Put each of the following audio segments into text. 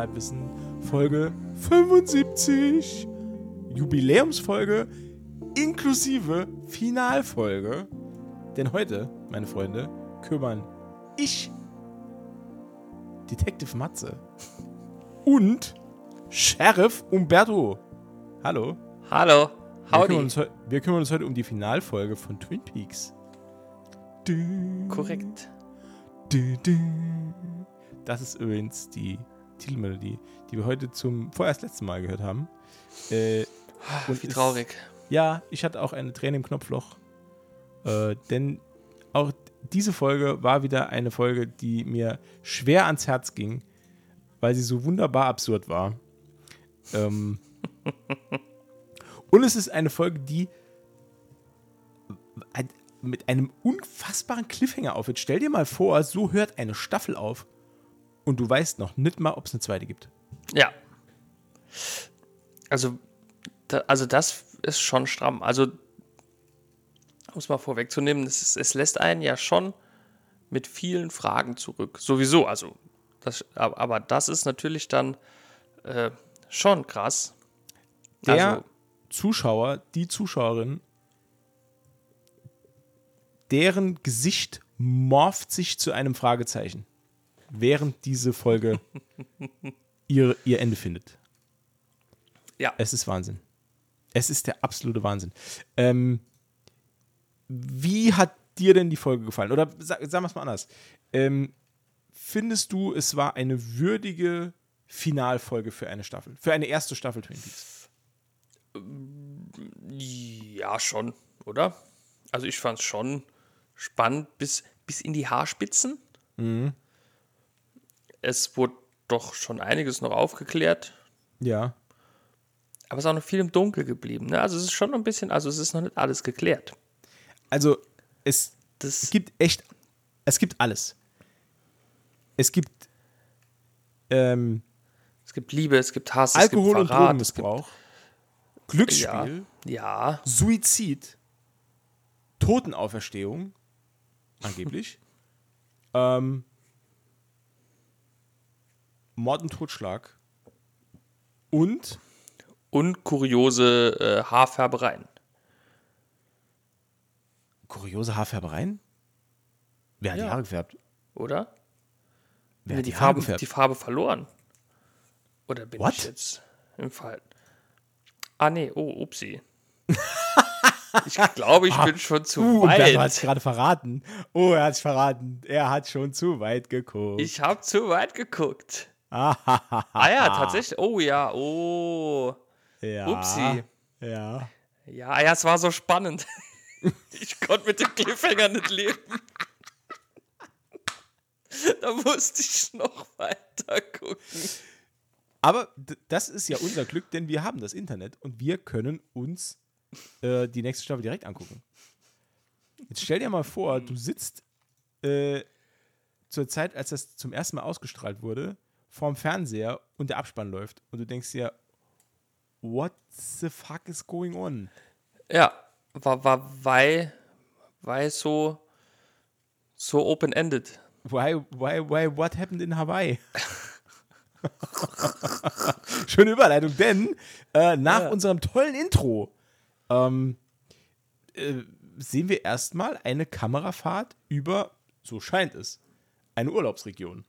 Halbwissen, Folge 75. Jubiläumsfolge inklusive Finalfolge. Denn heute, meine Freunde, kümmern ich, Detective Matze und Sheriff Umberto. Hallo. Hallo. Wir kümmern, uns, wir kümmern, uns, heute um die Finalfolge von Twin Peaks. Korrekt. Das ist übrigens die Titelmelodie, die wir heute zum vorerst letzten Mal gehört haben. Äh, Wie traurig. Ist, ja, ich hatte auch eine Träne im Knopfloch. Äh, denn auch diese Folge war wieder eine Folge, die mir schwer ans Herz ging, weil sie so wunderbar absurd war. Ähm, Und es ist eine Folge, die mit einem unfassbaren Cliffhanger aufhört. Stell dir mal vor, so hört eine Staffel auf und du weißt noch nicht mal, ob es eine zweite gibt. Ja. Also, da, also das ist schon stramm. Also, um es mal vorwegzunehmen, es, ist, es lässt einen ja schon mit vielen Fragen zurück. Sowieso, also, das, aber das ist natürlich dann äh, schon krass. Der, also, Zuschauer, die Zuschauerin, deren Gesicht morpht sich zu einem Fragezeichen, während diese Folge ihr, ihr Ende findet. Ja. Es ist Wahnsinn. Es ist der absolute Wahnsinn. Ähm, wie hat dir denn die Folge gefallen? Oder sagen wir es mal anders. Ähm, findest du, es war eine würdige Finalfolge für eine Staffel? Für eine erste Staffel Twin Peaks? Ja, schon, oder? Also ich fand es schon spannend bis, bis in die Haarspitzen. Mhm. Es wurde doch schon einiges noch aufgeklärt. Ja. Aber es ist auch noch viel im Dunkel geblieben. Ne? Also es ist schon ein bisschen, also es ist noch nicht alles geklärt. Also es das gibt echt, es gibt alles. Es gibt ähm, es gibt Liebe, es gibt Hass, Alkohol es gibt Verrat, und Drogenmissbrauch. Glücksspiel, ja, ja. Suizid, Totenauferstehung, angeblich, ähm, Mord und Totschlag und und kuriose äh, Haarfärbereien. Kuriose Haarfärbereien? Wer hat ja. die Haare gefärbt? Oder? Wer hat die, die, Farbe, die Farbe verloren? Oder bin What? ich jetzt im Fall? Ah, nee, oh, upsi. ich glaube, ich ah, bin schon zu uh, weit. Er hat sich gerade verraten. Oh, er hat sich verraten. Er hat schon zu weit geguckt. Ich habe zu weit geguckt. Ah ja, tatsächlich. Oh ja, oh. Ja. Upsi. Ja. Ja, ja, es war so spannend. ich konnte mit dem Cliffhanger nicht leben. da musste ich noch weiter gucken. Aber das ist ja unser Glück, denn wir haben das Internet und wir können uns äh, die nächste Staffel direkt angucken. Jetzt stell dir mal vor, du sitzt äh, zur Zeit, als das zum ersten Mal ausgestrahlt wurde, vorm Fernseher und der Abspann läuft und du denkst dir, what the fuck is going on? Ja, war, war weil, weil so, so open-ended. Why, why, why, what happened in Hawaii? Schöne Überleitung, denn äh, nach ja. unserem tollen Intro ähm, äh, sehen wir erstmal eine Kamerafahrt über, so scheint es, eine Urlaubsregion.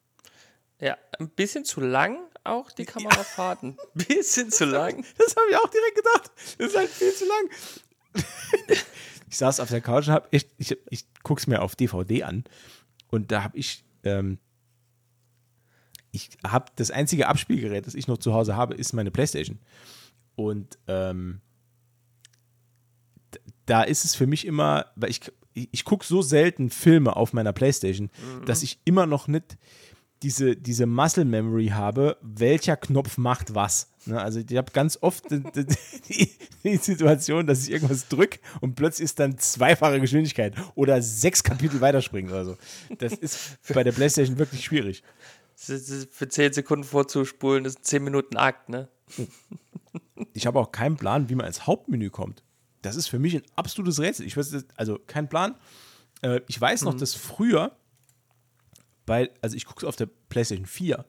Ja, ein bisschen zu lang auch die Kamerafahrt. Ein bisschen zu lang. Das habe ich auch direkt gedacht. Das ist halt viel zu lang. ich saß auf der Couch und habe, ich, ich, ich gucke es mir auf DVD an und da habe ich ähm, ich habe das einzige Abspielgerät, das ich noch zu Hause habe, ist meine Playstation. Und ähm, da ist es für mich immer, weil ich, ich, ich gucke so selten Filme auf meiner Playstation, mhm. dass ich immer noch nicht diese, diese Muscle Memory habe, welcher Knopf macht was. Ne? Also ich habe ganz oft die, die, die, Situation, dass ich irgendwas drücke und plötzlich ist dann zweifache Geschwindigkeit oder sechs Kapitel weiterspringen oder so. Das ist bei der Playstation wirklich schwierig für 10 Sekunden vorzuspulen, ist 10 Minuten Akt, ne? Ich habe auch keinen Plan, wie man ins Hauptmenü kommt. Das ist für mich ein absolutes Rätsel. Ich weiß, also kein Plan. Äh, ich weiß noch, mhm. dass früher, bei, also ich gucke es auf der PlayStation 4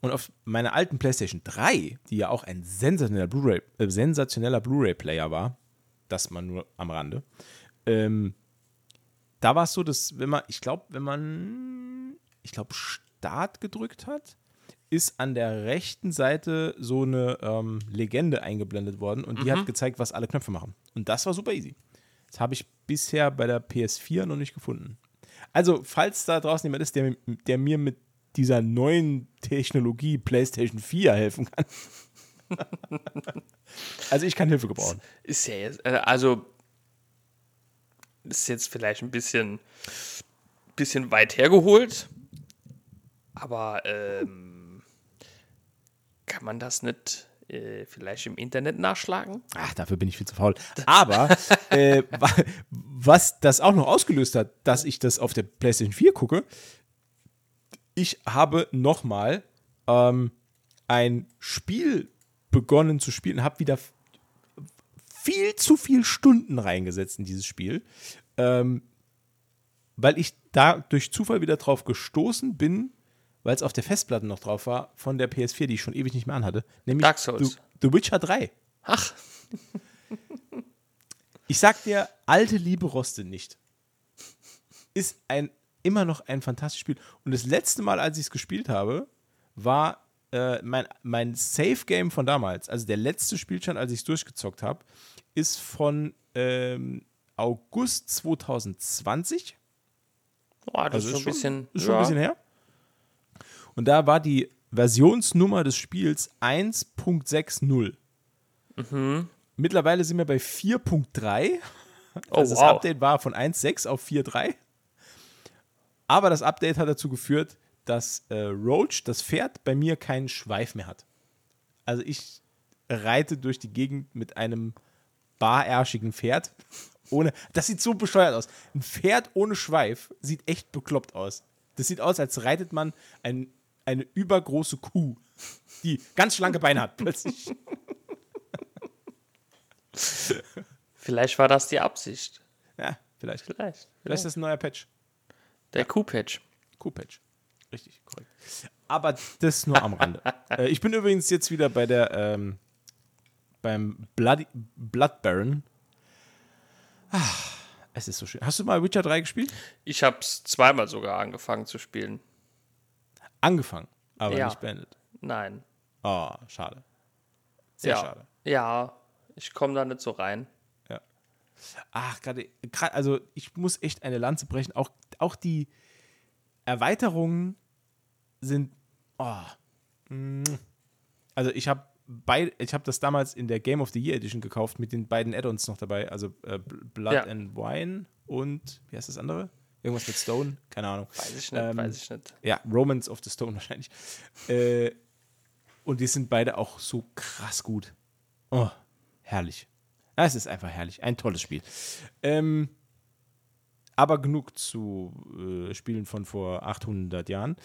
und auf meiner alten PlayStation 3, die ja auch ein sensationeller Blu-ray, äh, sensationeller Blu-ray-Player war, das man nur am Rande, ähm, da war es so, dass wenn man, ich glaube, wenn man, ich glaube, Start gedrückt hat, ist an der rechten Seite so eine ähm, Legende eingeblendet worden und die mhm. hat gezeigt, was alle Knöpfe machen. Und das war super easy. Das habe ich bisher bei der PS4 noch nicht gefunden. Also, falls da draußen jemand ist, der, der mir mit dieser neuen Technologie PlayStation 4 helfen kann. also ich kann Hilfe gebrauchen. Ist ja jetzt, äh, also ist jetzt vielleicht ein bisschen, bisschen weit hergeholt, aber ähm, kann man das nicht äh, vielleicht im Internet nachschlagen? Ach, dafür bin ich viel zu faul. Aber äh, was das auch noch ausgelöst hat, dass ich das auf der PlayStation 4 gucke, ich habe nochmal ähm, ein Spiel begonnen zu spielen, habe wieder viel zu viel Stunden reingesetzt in dieses Spiel, ähm, weil ich da durch Zufall wieder drauf gestoßen bin, weil es auf der Festplatte noch drauf war, von der PS4, die ich schon ewig nicht mehr anhatte, nämlich Dark Souls. The, The Witcher 3. Ach. ich sag dir, alte Liebe rostet nicht. Ist ein immer noch ein fantastisches Spiel. Und das letzte Mal, als ich es gespielt habe, war äh, mein, mein Safe-Game von damals, also der letzte Spielstand, als ich es durchgezockt habe, ist von ähm, August 2020. Boah, das also ist schon ein bisschen, ist schon ja. ein bisschen her. Und da war die Versionsnummer des Spiels 1.60. Mhm. Mittlerweile sind wir bei 4.3. Oh, also das wow. Update war von 1.6 auf 4.3. Aber das Update hat dazu geführt, dass äh, Roach, das Pferd, bei mir keinen Schweif mehr hat. Also ich reite durch die Gegend mit einem barärschigen Pferd. Ohne, das sieht so bescheuert aus. Ein Pferd ohne Schweif sieht echt bekloppt aus. Das sieht aus, als reitet man ein, eine übergroße Kuh, die ganz schlanke Beine hat plötzlich. Vielleicht war das die Absicht. Ja, vielleicht. Vielleicht. Vielleicht, vielleicht ist das ein neuer Patch. Der ja. Q-Patch. Q-Patch. Richtig, korrekt. Aber das nur am Rande. äh, ich bin übrigens jetzt wieder bei der, ähm, beim Bloody, Blood Baron. Ach, es ist so schön. Hast du mal Witcher 3 gespielt? Ich habe es zweimal sogar angefangen zu spielen. Angefangen, aber ja. nicht beendet. Nein. Oh, schade. Sehr ja. schade. Ja, ich komme da nicht so rein. Ach, gerade, also ich muss echt eine Lanze brechen. Auch, auch die Erweiterungen sind. Oh, mm. also ich habe ich habe das damals in der Game of the Year Edition gekauft mit den beiden Add-ons noch dabei, also äh, Blood ja. and Wine und wie heißt das andere? Irgendwas mit Stone? Keine Ahnung. Weiß ich nicht, ähm, weiß ich nicht. Ja, Romance of the Stone wahrscheinlich. Äh, und die sind beide auch so krass gut. Oh, herrlich. Es ist einfach herrlich. Ein tolles Spiel. Ähm, aber genug zu äh, Spielen von vor 800 Jahren.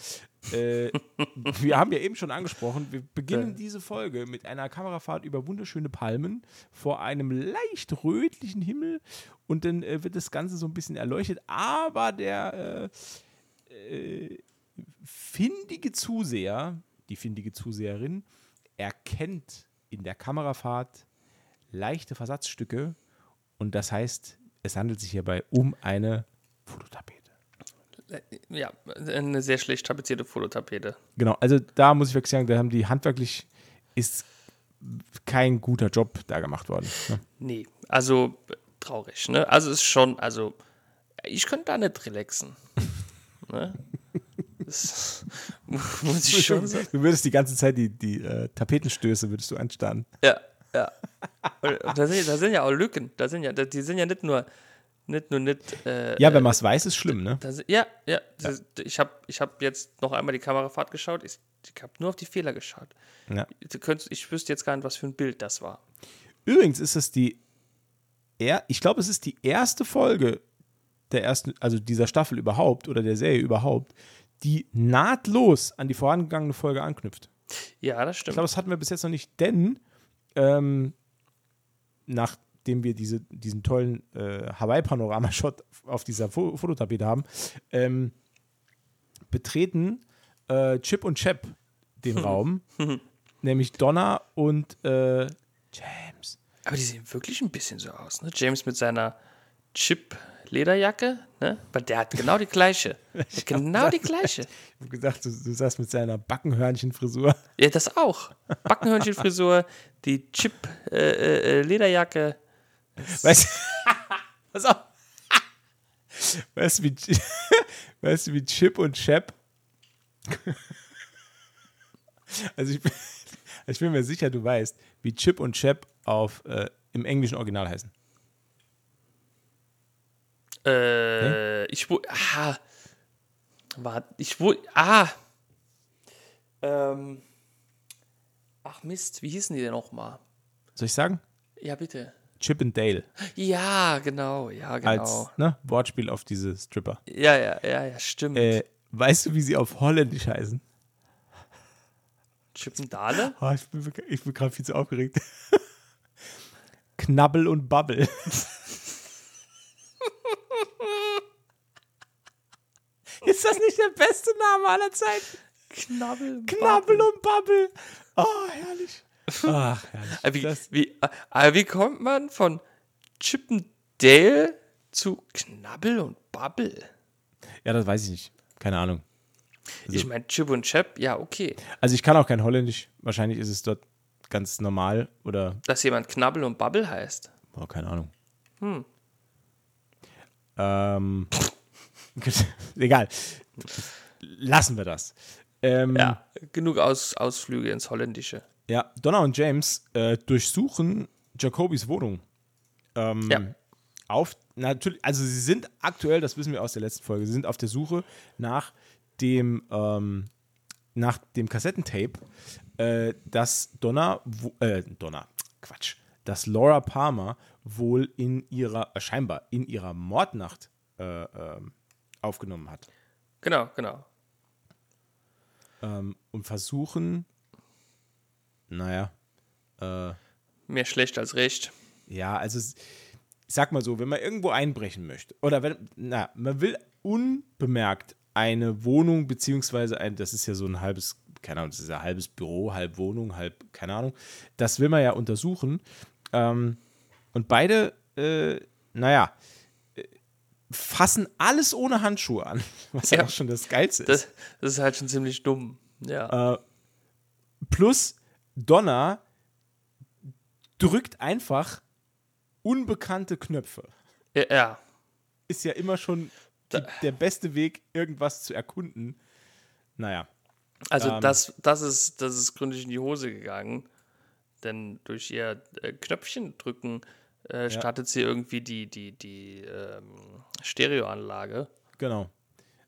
Äh, wir haben ja eben schon angesprochen, wir beginnen diese Folge mit einer Kamerafahrt über wunderschöne Palmen vor einem leicht rötlichen Himmel und dann äh, wird das Ganze so ein bisschen erleuchtet, aber der äh, äh, findige Zuseher, die findige Zuseherin, erkennt in der Kamerafahrt leichte Versatzstücke und das heißt, es handelt sich hierbei um eine Fototapete. Ja, eine sehr schlecht tapezierte Fototapete. Genau, also da muss ich wirklich sagen, da haben die handwerklich ist kein guter Job da gemacht worden. Ne? Nee, also traurig, ne? Also ist schon, also ich könnte da nicht relaxen. ne? Das muss ich schon sagen. Du würdest die ganze Zeit die, die äh, Tapetenstöße würdest du anstarren. Ja, ja. da, sind, da sind ja auch Lücken. Da sind ja, die sind ja nicht nur nicht nur nicht. Äh, ja, wenn man es weiß, ist schlimm, ne? Das, ja, ja. Das. Ich habe ich hab jetzt noch einmal die Kamerafahrt geschaut. Ich, ich habe nur auf die Fehler geschaut. Ja. Du könntest, ich wüsste jetzt gar nicht, was für ein Bild das war. Übrigens ist es die. Er, ich glaube, es ist die erste Folge der ersten, also dieser Staffel überhaupt oder der Serie überhaupt, die nahtlos an die vorangegangene Folge anknüpft. Ja, das stimmt. Ich glaube, das hatten wir bis jetzt noch nicht, denn ähm, nach nachdem wir diese, diesen tollen äh, Hawaii-Panorama-Shot auf dieser Fo Fototapete haben, ähm, betreten äh, Chip und Chap den Raum, nämlich Donna und äh, James. Aber die sehen wirklich ein bisschen so aus, ne? James mit seiner Chip-Lederjacke, ne? Weil der hat genau die gleiche. genau die gleiche. Ich habe gesagt, du, du sagst mit seiner Backenhörnchenfrisur. Ja, das auch. Backenhörnchenfrisur, die Chip-Lederjacke. Äh, äh, weißt du, auf. Weißt du, wie, weißt du, wie Chip und Chap also ich bin, ich bin, mir sicher, du weißt, wie Chip und Chap auf, äh, im englischen Original heißen. Äh, ich wo, ah, warte, ich wo, ah, ähm, ach Mist, wie hießen die denn nochmal? Soll ich sagen? Ja, bitte. Chip and Dale. Ja, genau, ja, genau. Als ne, Wortspiel auf diese Stripper. Ja, ja, ja, ja, stimmt. Äh, weißt du, wie sie auf Holländisch heißen? Chippendale? Oh, ich bin, ich bin gerade viel zu aufgeregt. Knabbel und Bubble. das nicht der beste Name aller Zeiten? Knabbel, Knabbel und Bubble. Oh, herrlich. Ach, herrlich. Wie, wie, äh, wie kommt man von Chippendale zu Knabbel und Bubble? Ja, das weiß ich nicht. Keine Ahnung. Also, ich meine, Chip und Chap, ja, okay. Also ich kann auch kein Holländisch. Wahrscheinlich ist es dort ganz normal oder. Dass jemand Knabbel und Bubble heißt. Oh, keine Ahnung. Hm. Ähm. egal. Lassen wir das. Ähm, ja, genug Aus, Ausflüge ins Holländische. Ja, Donna und James äh, durchsuchen Jacobys Wohnung. Ähm, ja. Auf, natürlich, also sie sind aktuell, das wissen wir aus der letzten Folge, sie sind auf der Suche nach dem, ähm, nach dem Kassettentape, äh, dass Donna, äh, Donna, Quatsch, dass Laura Palmer wohl in ihrer, äh, scheinbar in ihrer Mordnacht äh, ähm, aufgenommen hat. Genau, genau. Ähm, und versuchen, naja, äh, mehr schlecht als recht. Ja, also ich sag mal so, wenn man irgendwo einbrechen möchte, oder wenn, na, man will unbemerkt eine Wohnung, beziehungsweise ein, das ist ja so ein halbes, keine Ahnung, das ist ja ein halbes Büro, halb Wohnung, halb, keine Ahnung. Das will man ja untersuchen. Ähm, und beide, äh, naja, äh, fassen alles ohne Handschuhe an, was ja, auch schon das Geilste ist. Das, das, ist halt schon ziemlich dumm, ja. Äh, plus, Donna drückt einfach unbekannte Knöpfe. Ja. ja. Ist ja immer schon die, der beste Weg, irgendwas zu erkunden. Naja. Also ähm, das, das, ist, das ist gründlich in die Hose gegangen. Denn durch ihr äh, Knöpfchen drücken äh, startet ja. sie irgendwie die, die, die ähm, Stereoanlage. Genau.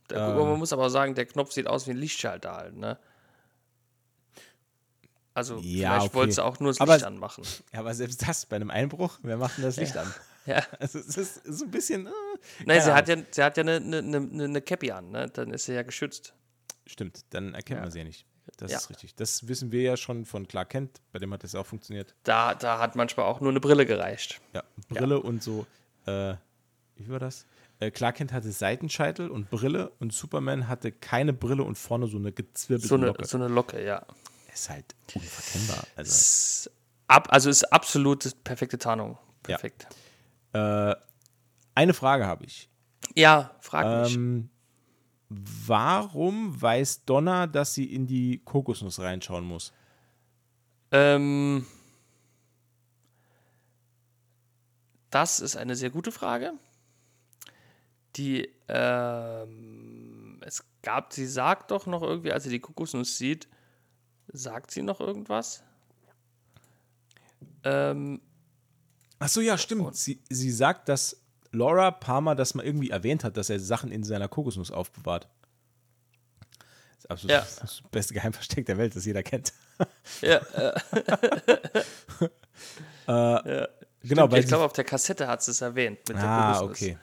Da, ähm, man muss aber sagen, der Knopf sieht aus wie ein Lichtschalter halt, ne? Also ja, vielleicht okay. wollte sie auch nur das Licht aber, anmachen. Ja, aber selbst das bei einem Einbruch, wer macht denn das Licht ja. an? Ja. Also es ist so ein bisschen. Äh, Nein, sie hat ja, sie hat ja eine, eine, eine Cappy an, ne? Dann ist sie ja geschützt. Stimmt, dann erkennt ja. man sie ja nicht. Das ja. ist richtig. Das wissen wir ja schon von Clark Kent, bei dem hat das auch funktioniert. Da, da hat manchmal auch nur eine Brille gereicht. Ja, Brille ja. und so, äh, wie war das? Äh, Clark Kent hatte Seitenscheitel und Brille und Superman hatte keine Brille und vorne so eine gezwirbelte so eine, Locke. So eine Locke, ja. Ist halt unverkennbar. Also ist, ab, also ist absolut perfekte Tarnung. Perfekt. Ja. Äh, eine Frage habe ich. Ja, frag mich. Ähm, warum weiß Donna, dass sie in die Kokosnuss reinschauen muss? Ähm, das ist eine sehr gute Frage. Die, ähm, es gab, sie sagt doch noch irgendwie, als sie die Kokosnuss sieht, sagt sie noch irgendwas? Ähm, Ach so, ja, stimmt. Sie, sie sagt, dass Laura Palmer das mal irgendwie erwähnt hat, dass er Sachen in seiner Kokosnuss aufbewahrt. Das ist absolut ja. das beste Geheimversteck der Welt, das jeder kennt. Ja. äh, ja. Genau, Stimmt, ich glaube, auf der Kassette hat sie es erwähnt. ah, okay.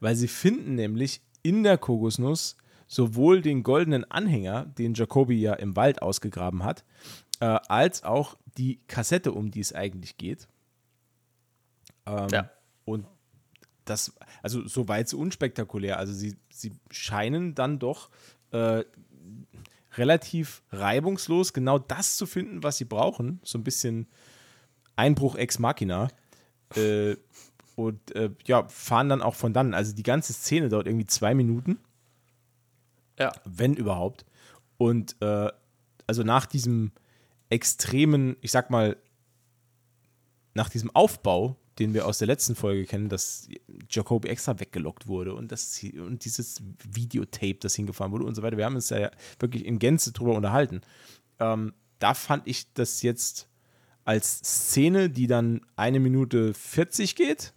Weil sie finden nämlich in der Kokosnuss sowohl den goldenen Anhänger, den Jacobi ja im Wald ausgegraben hat, äh, als auch die Kassette, um die es eigentlich geht. Ähm, ja. Und das, also soweit so unspektakulär. Also sie, sie scheinen dann doch äh, relativ reibungslos genau das zu finden, was sie brauchen. So ein bisschen Einbruch ex machina. Äh, und äh, ja, fahren dann auch von dann. Also die ganze Szene dauert irgendwie zwei Minuten. Ja. Wenn überhaupt. Und äh, also nach diesem extremen, ich sag mal, nach diesem Aufbau, den wir aus der letzten Folge kennen, dass Jacoby extra weggelockt wurde und, das, und dieses Videotape, das hingefahren wurde und so weiter. Wir haben uns ja wirklich in Gänze drüber unterhalten. Ähm, da fand ich das jetzt als Szene, die dann eine Minute 40 geht,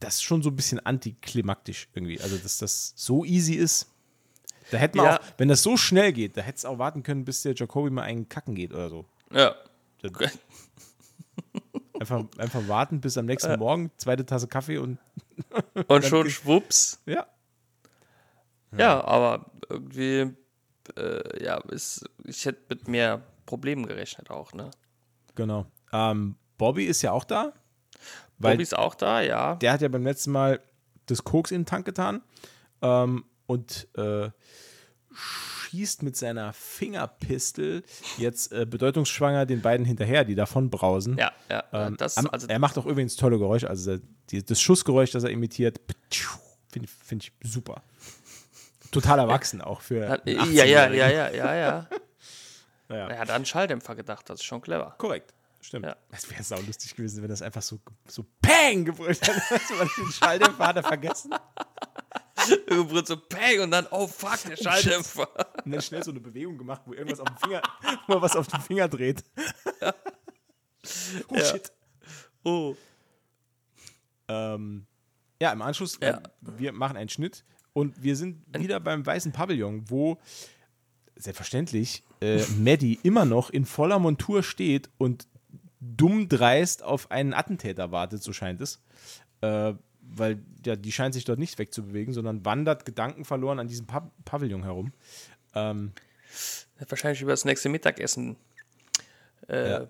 das ist schon so ein bisschen antiklimaktisch irgendwie. Also, dass das so easy ist. Da hätte man ja. auch, wenn das so schnell geht, da hätte es auch warten können, bis der Jacoby mal einen kacken geht oder so. Ja. Einfach, einfach warten bis am nächsten äh. Morgen, zweite Tasse Kaffee und. und schon schwupps. Ja. ja. Ja, aber irgendwie, äh, ja, ist, ich hätte mit mehr Problemen gerechnet auch, ne? Genau. Ähm, Bobby ist ja auch da. Bobby ist auch da, ja. Der hat ja beim letzten Mal das Koks in den Tank getan ähm, und äh, schießt mit seiner Fingerpistel jetzt äh, bedeutungsschwanger den beiden hinterher, die davon brausen. Ja, ja. Ähm, das, also er macht auch übrigens tolle Geräusche, also die, das Schussgeräusch, das er imitiert, finde find ich super. Total erwachsen auch für. Ja, ja, ja, ja, ja, ja, ja. Er hat an Schalldämpfer gedacht, das ist schon clever. Korrekt. Stimmt. Ja. Das wäre sau lustig gewesen, wenn das einfach so, so Peng gebrüllt hätte. den Schalldämpfer hat er vergessen. Irgendwo so Peng und dann, oh fuck, der Schalldämpfer. Und dann schnell so eine Bewegung gemacht, wo irgendwas auf dem Finger, wo er was auf dem Finger dreht. Ja. Oh ja. shit. Oh. Ähm, ja, im Anschluss, ja. Äh, wir machen einen Schnitt und wir sind wieder beim weißen Pavillon, wo selbstverständlich äh, Maddie immer noch in voller Montur steht und dumm dreist auf einen Attentäter wartet, so scheint es. Äh, weil ja, die scheint sich dort nicht wegzubewegen, sondern wandert gedankenverloren an diesem pa Pavillon herum. Ähm, Hat wahrscheinlich über das nächste Mittagessen äh, ja.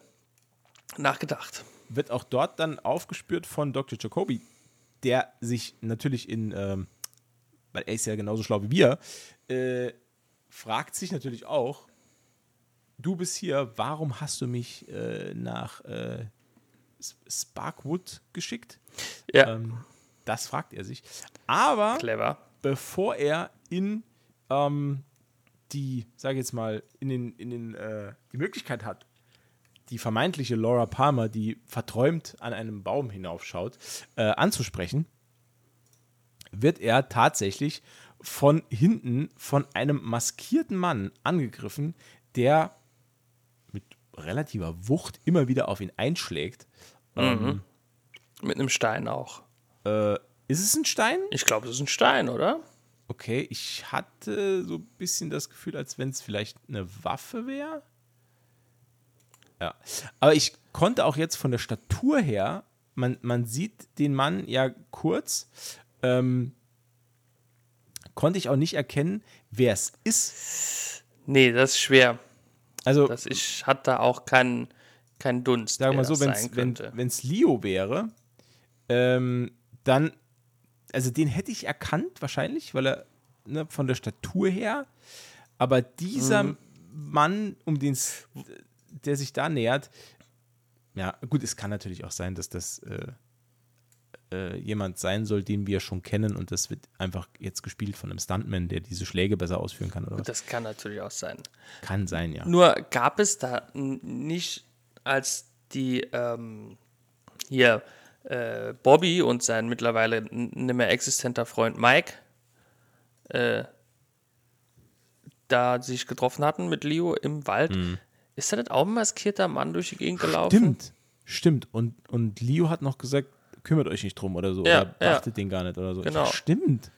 nachgedacht. Wird auch dort dann aufgespürt von Dr. Jacoby, der sich natürlich in, ähm, weil er ist ja genauso schlau wie wir, äh, fragt sich natürlich auch, du bist hier, warum hast du mich äh, nach äh, Sparkwood geschickt? Ja. Ähm, das fragt er sich. Aber Clever. bevor er in ähm, die, sage ich jetzt mal, in den, in den, äh, die Möglichkeit hat, die vermeintliche Laura Palmer, die verträumt an einem Baum hinaufschaut, äh, anzusprechen, wird er tatsächlich von hinten von einem maskierten Mann angegriffen, der mit relativer Wucht immer wieder auf ihn einschlägt. Mhm. Ähm, mit einem Stein auch. Äh, ist es ein Stein? Ich glaube, es ist ein Stein, oder? Okay, ich hatte so ein bisschen das Gefühl, als wenn es vielleicht eine Waffe wäre. Ja. Aber ich konnte auch jetzt von der Statur her, man, man sieht den Mann ja kurz, ähm, konnte ich auch nicht erkennen, wer es ist. Nee, das ist schwer. Also, das ich hat da auch keinen kein Dunst. Sag mal so, wenn es Leo wäre, ähm, dann, also den hätte ich erkannt wahrscheinlich, weil er ne, von der Statur her, aber dieser mhm. Mann, um den der sich da nähert, ja, gut, es kann natürlich auch sein, dass das äh, äh, jemand sein soll, den wir schon kennen und das wird einfach jetzt gespielt von einem Stuntman, der diese Schläge besser ausführen kann. Oder was? Das kann natürlich auch sein. Kann sein, ja. Nur gab es da nicht, als die ähm, hier äh, Bobby und sein mittlerweile nicht mehr existenter Freund Mike äh, da sich getroffen hatten mit Leo im Wald. Mhm. Ist da nicht auch ein maskierter Mann durch die Gegend gelaufen? Stimmt, stimmt. Und, und Leo hat noch gesagt, kümmert euch nicht drum oder so. Ja, oder beachtet ja. den gar nicht oder so. Genau. Ja, stimmt.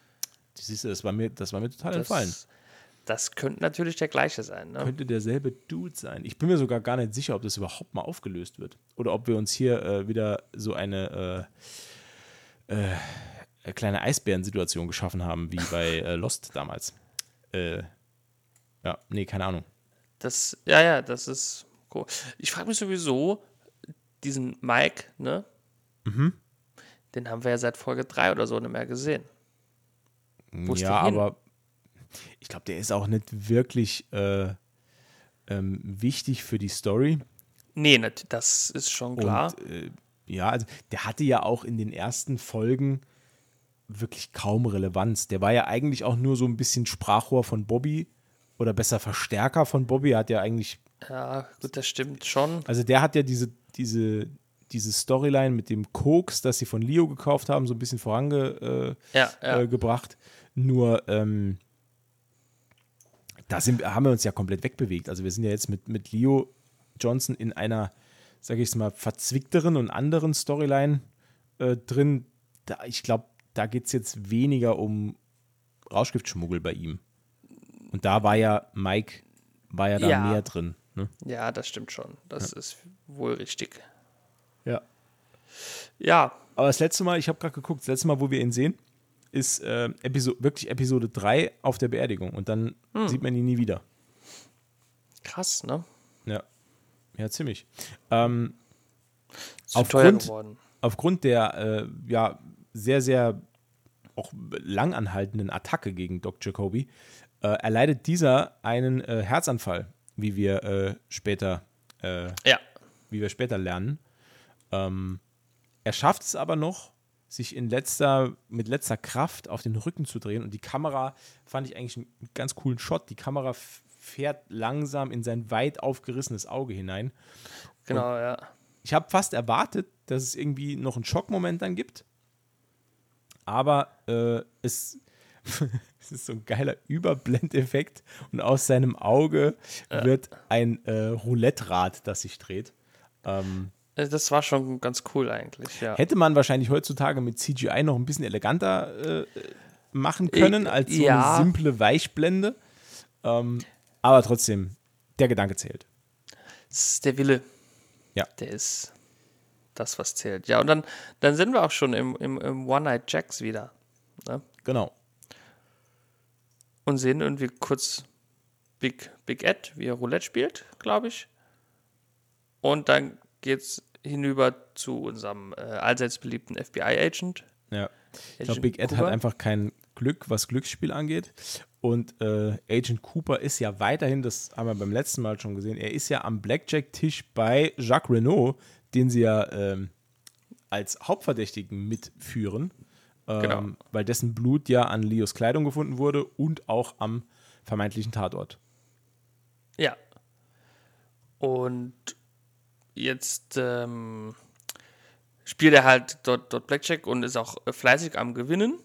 Siehst du, das war mir, das war mir total das, entfallen. Das könnte natürlich der gleiche sein. Ne? Könnte derselbe Dude sein. Ich bin mir sogar gar nicht sicher, ob das überhaupt mal aufgelöst wird. Oder ob wir uns hier äh, wieder so eine äh, äh, kleine Eisbärensituation geschaffen haben, wie bei äh, Lost damals. Äh, ja, nee, keine Ahnung. Das, ja, ja, das ist cool. Ich frage mich sowieso, diesen Mike, ne? Mhm. Den haben wir ja seit Folge 3 oder so nicht mehr gesehen. Wo ja, aber ich glaube, der ist auch nicht wirklich äh, ähm, wichtig für die Story. Nee, das ist schon klar. Und, äh, ja, also der hatte ja auch in den ersten Folgen wirklich kaum Relevanz. Der war ja eigentlich auch nur so ein bisschen Sprachrohr von Bobby oder besser Verstärker von Bobby. Er hat ja eigentlich. Ja, gut, das stimmt schon. Also der hat ja diese, diese, diese Storyline mit dem Koks, das sie von Leo gekauft haben, so ein bisschen vorangebracht. Äh, ja, ja. äh, Nur ähm, da sind, haben wir uns ja komplett wegbewegt. Also wir sind ja jetzt mit, mit Leo Johnson in einer, sage ich es mal, verzwickteren und anderen Storyline äh, drin. Da, ich glaube, da geht es jetzt weniger um Rauschgiftschmuggel bei ihm. Und da war ja Mike, war ja da ja. mehr drin. Ne? Ja, das stimmt schon. Das ja. ist wohl richtig. Ja. Ja. Aber das letzte Mal, ich habe gerade geguckt, das letzte Mal, wo wir ihn sehen, ist äh, Episo wirklich Episode 3 auf der Beerdigung. Und dann hm. sieht man ihn nie wieder. Krass, ne? Ja. Ja, ziemlich. Ähm, aufgrund, aufgrund der äh, ja, sehr, sehr auch langanhaltenden Attacke gegen Doc Jacoby äh, erleidet dieser einen äh, Herzanfall, wie wir äh, später äh, ja. wie wir später lernen. Ähm, er schafft es aber noch, sich in letzter, mit letzter Kraft auf den Rücken zu drehen. Und die Kamera fand ich eigentlich einen ganz coolen Shot. Die Kamera fährt langsam in sein weit aufgerissenes Auge hinein. Genau, Und ja. Ich habe fast erwartet, dass es irgendwie noch einen Schockmoment dann gibt. Aber äh, es, es ist so ein geiler Überblendeffekt und aus seinem Auge ja. wird ein äh, Roulette-Rad, das sich dreht. Ähm, äh, das war schon ganz cool eigentlich, ja. Hätte man wahrscheinlich heutzutage mit CGI noch ein bisschen eleganter äh, machen können, ich, als so ja. eine simple Weichblende. Ähm, aber trotzdem, der Gedanke zählt. Das ist der Wille. Ja. Der ist das, was zählt. Ja, und dann, dann sind wir auch schon im, im, im One-Night-Jacks wieder. Ne? Genau. Und sehen irgendwie kurz Big, Big Ed, wie er Roulette spielt, glaube ich. Und dann geht's hinüber zu unserem äh, allseits beliebten FBI-Agent. Ja. Ich glaube, Big Ed Cooper. hat einfach kein Glück, was Glücksspiel angeht. Und äh, Agent Cooper ist ja weiterhin, das haben wir beim letzten Mal schon gesehen, er ist ja am Blackjack-Tisch bei Jacques Renault, den sie ja ähm, als Hauptverdächtigen mitführen. Ähm, genau. Weil dessen Blut ja an Leos Kleidung gefunden wurde und auch am vermeintlichen Tatort. Ja. Und jetzt ähm, spielt er halt dort, dort Blackjack und ist auch fleißig am Gewinnen.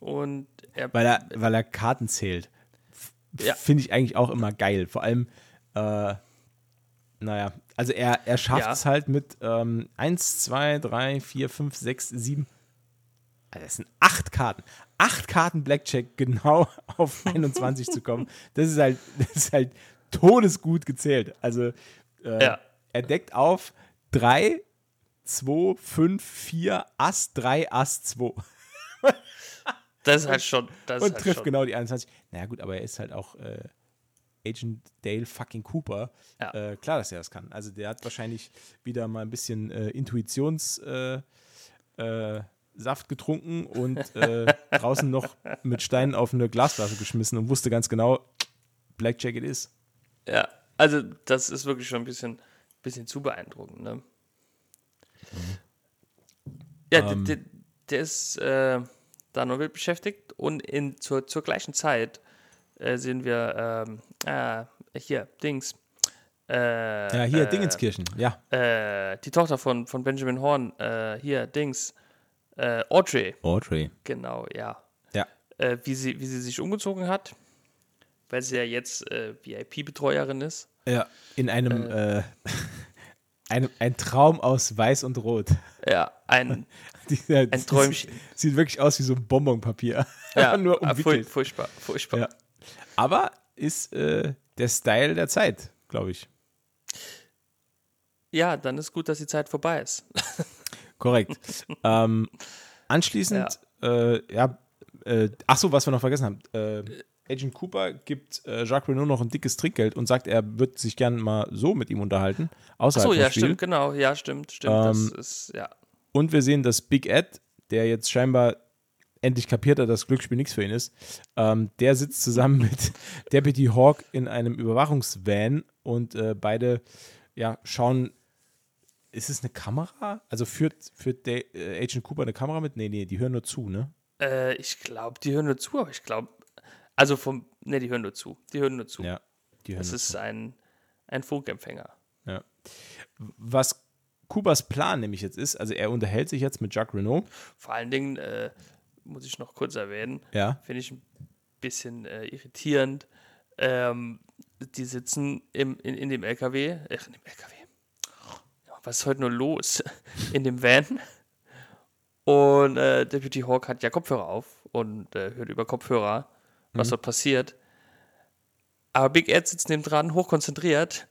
Und er. Weil er, weil er Karten zählt. Ja. Finde ich eigentlich auch immer geil. Vor allem, äh, naja, also er, er schafft ja. es halt mit ähm, 1, 2, 3, 4, 5, 6, 7. Also das sind acht Karten. Acht Karten Blackjack genau auf 21 zu kommen. Das ist halt, das ist halt todesgut gezählt. Also äh, ja. Er deckt auf 3, 2, 5, 4, Ass, 3, Ass, 2. Das ist halt schon. Das und halt trifft schon. genau die 21. Naja, gut, aber er ist halt auch äh, Agent Dale fucking Cooper. Ja. Äh, klar, dass er das kann. Also, der hat wahrscheinlich wieder mal ein bisschen äh, Intuitionssaft äh, äh, getrunken und äh, draußen noch mit Steinen auf eine Glasflasche geschmissen und wusste ganz genau, Blackjack it is. Ja, also, das ist wirklich schon ein bisschen, bisschen zu beeindruckend. Ne? Mhm. Ja, ähm, der, der, ist da nur wild beschäftigt und in, zur, zur gleichen Zeit äh, sehen wir ähm, äh, hier, Dings. Äh, ja, hier, äh, Dingenskirchen, ja. Äh, die Tochter von, von Benjamin Horn, äh, hier, Dings. Audrey. Audrey. Genau, ja. Ja. wie, sie, wie sie sich umgezogen hat, weil sie ja jetzt VIP-Betreuerin ist. Ja, in einem ein, ein Traum aus Weiß und Rot. Ja, ein, Dieser, ein Träumchen. Sieht, sieht, wirklich aus wie so ein Bonbonpapier. Ja, nur ah, umwickelt. furchtbar, furchtbar. Ja. Aber ist äh, der Style der Zeit, glaube ich. Ja, dann ist gut, dass die Zeit vorbei ist. Korrekt. ähm, anschließend, ja, äh, ja äh, ach so, was wir noch vergessen haben. Äh, Agent Cooper gibt äh, Jacques Renault noch ein dickes Trinkgeld und sagt, er wird sich gerne mal so mit ihm unterhalten. Außerhalb Ach so, ja, Spiel. stimmt, genau. Ja, stimmt, stimmt. Ähm, das ist, ja. Und wir sehen, dass Big Ed, der jetzt scheinbar endlich kapiert hat, dass Glücksspiel nichts für ihn ist, ähm, der sitzt zusammen mit Deputy Hawk in einem Überwachungsvan und äh, beide ja, schauen. Ist es eine Kamera? Also führt, führt der, äh, Agent Cooper eine Kamera mit? Nee, nee, die hören nur zu, ne? Äh, ich glaube, die hören nur zu, aber ich glaube, also vom, ne, die hören nur zu. Die hören nur zu. Ja, die hören Das ist zu. ein, ein Funkempfänger. Ja. Was Kubas Plan nämlich jetzt ist, also er unterhält sich jetzt mit Jacques Renault. Vor allen Dingen, äh, muss ich noch kurz erwähnen, ja. finde ich ein bisschen äh, irritierend. Ähm, die sitzen im, in, in dem LKW, äh, in dem LKW. Was ist heute nur los? In dem Van. Und äh, Deputy Hawk hat ja Kopfhörer auf und äh, hört über Kopfhörer, was mhm. dort passiert. Aber Big Ed sitzt neben dran, hochkonzentriert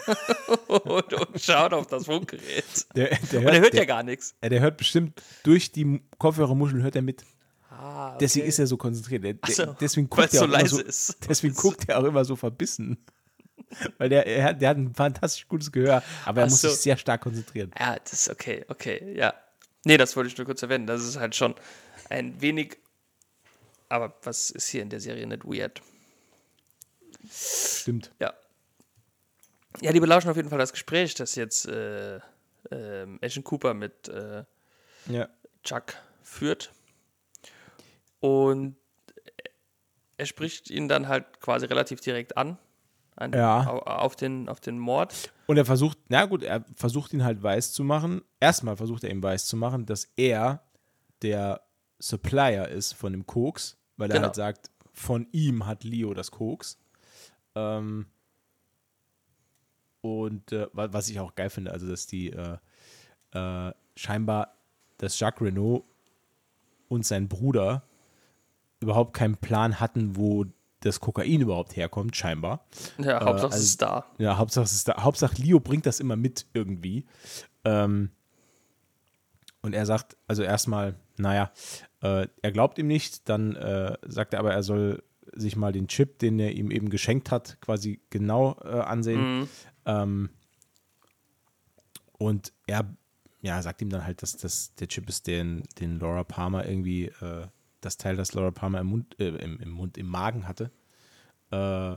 und, und, schaut auf das Funkgerät. Der, der hört, und er hört der, ja gar nichts. Der hört bestimmt durch die Kopfhörermuscheln hört er mit. Ah, okay. Deswegen ist er so konzentriert. Der, so, deswegen guckt er so leise so, ist. Deswegen guckt er auch immer so verbissen. Weil der, er hat, der hat ein fantastisch gutes Gehör, aber er Ach muss so. sich sehr stark konzentrieren. Ja, das ist okay, okay, ja. Nee, das wollte ich nur kurz erwähnen. Das ist halt schon ein wenig. Aber was ist hier in der Serie nicht weird? Stimmt. Ja. Ja, die belauschen auf jeden Fall das Gespräch, das jetzt äh, äh, Agent Cooper mit äh, ja. Chuck führt. Und er spricht ihn dann halt quasi relativ direkt an. an ja. auf, den, auf den Mord. Und er versucht, na gut, er versucht ihn halt weiß zu machen. Erstmal versucht er ihm weiß zu machen, dass er der Supplier ist von dem Koks, weil er genau. halt sagt, von ihm hat Leo das Koks. Ähm, und äh, was ich auch geil finde, also dass die äh, äh, scheinbar, dass Jacques Renault und sein Bruder überhaupt keinen Plan hatten, wo das Kokain überhaupt herkommt, scheinbar. Ja, äh, Hauptsache also, es ist da. Ja, Hauptsache es ist da. Hauptsache Leo bringt das immer mit irgendwie. Ähm, und er sagt, also erstmal, naja, äh, er glaubt ihm nicht, dann äh, sagt er aber, er soll sich mal den Chip, den er ihm eben geschenkt hat, quasi genau äh, ansehen. Mhm. Ähm, und er ja, sagt ihm dann halt, dass das der Chip ist, den, den Laura Palmer irgendwie, äh, das Teil, das Laura Palmer im Mund, äh, im, im, Mund, im Magen hatte. Äh,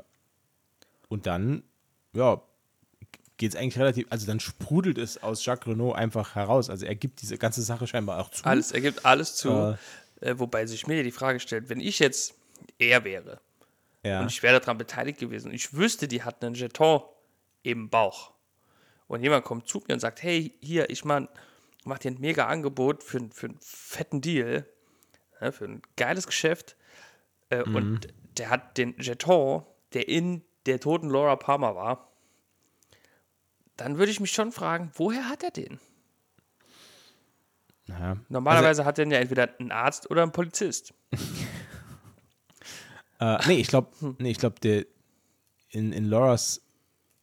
und dann, ja, geht es eigentlich relativ, also dann sprudelt es aus Jacques Renault einfach heraus. Also er gibt diese ganze Sache scheinbar auch zu. Alles, er gibt alles zu. Äh, äh, wobei sich mir die Frage stellt, wenn ich jetzt er wäre. Ja. Und ich wäre daran beteiligt gewesen. Und ich wüsste, die hat einen Jeton im Bauch. Und jemand kommt zu mir und sagt, hey, hier, ich mach, mach dir ein mega Angebot für, für einen fetten Deal, ja, für ein geiles Geschäft. Äh, mhm. Und der hat den Jeton, der in der toten Laura Palmer war. Dann würde ich mich schon fragen, woher hat er den? Naja. Normalerweise also, hat er ja entweder einen Arzt oder einen Polizist. Äh, nee, ich glaube, hm. nee, ich glaube, in, in Lauras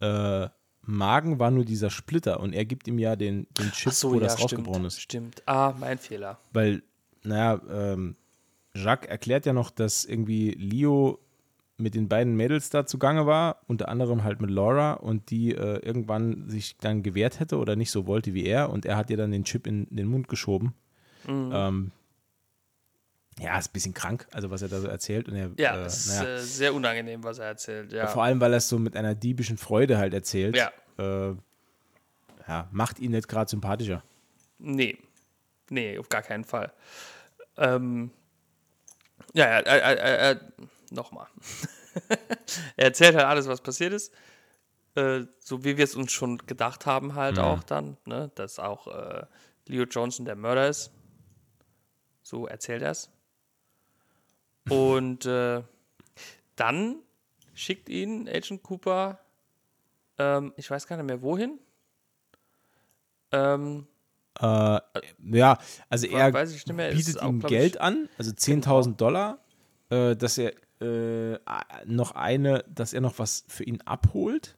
äh, Magen war nur dieser Splitter und er gibt ihm ja den, den Chip, so, wo ja, das rausgebrochen ist. Stimmt. Ah, mein Fehler. Weil, naja, ähm, Jacques erklärt ja noch, dass irgendwie Leo mit den beiden Mädels da zugange war, unter anderem halt mit Laura und die äh, irgendwann sich dann gewehrt hätte oder nicht so wollte wie er und er hat ihr dann den Chip in den Mund geschoben. Mhm. Ähm, ja, ist ein bisschen krank, also was er da so erzählt. Und er, ja, äh, ist naja. äh, sehr unangenehm, was er erzählt. Ja. Vor allem, weil er es so mit einer diebischen Freude halt erzählt. Ja. Äh, ja, macht ihn nicht gerade sympathischer. Nee. Nee, auf gar keinen Fall. Ähm, ja, er, er, er, nochmal. er erzählt halt alles, was passiert ist. Äh, so wie wir es uns schon gedacht haben, halt mhm. auch dann, ne? dass auch äh, Leo Johnson der Mörder ist. So erzählt er es. Und äh, dann schickt ihn Agent Cooper, ähm, ich weiß gar nicht mehr wohin. Ähm, äh, ja, also er bietet ihm Geld an, also 10.000 genau. Dollar, äh, dass er äh, noch eine, dass er noch was für ihn abholt.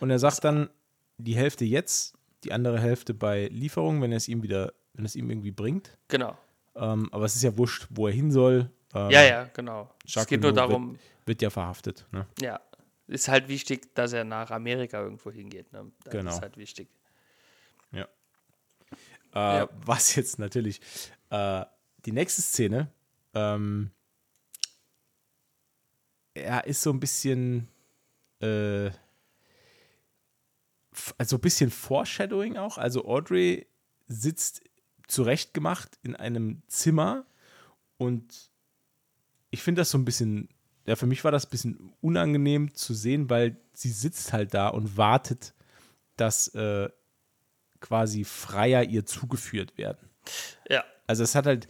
Und er sagt dann die Hälfte jetzt, die andere Hälfte bei Lieferung, wenn er es ihm wieder, wenn es ihm irgendwie bringt. Genau. Ähm, aber es ist ja wurscht, wo er hin soll. Ähm, ja, ja, genau. Jacques es geht nur darum. Wird, wird, ja verhaftet. Ne? Ja. Ist halt wichtig, dass er nach Amerika irgendwo hingeht. Ne? Das genau. ist halt wichtig. Ja. Äh, ja. Was jetzt natürlich äh, die nächste Szene, ähm, er ist so ein bisschen, äh, also ein bisschen Foreshadowing auch. Also Audrey sitzt zurechtgemacht in einem Zimmer und ich finde das so ein bisschen, ja, für mich war das ein bisschen unangenehm zu sehen, weil sie sitzt halt da und wartet, dass äh, quasi Freier ihr zugeführt werden. Ja. Also es hat halt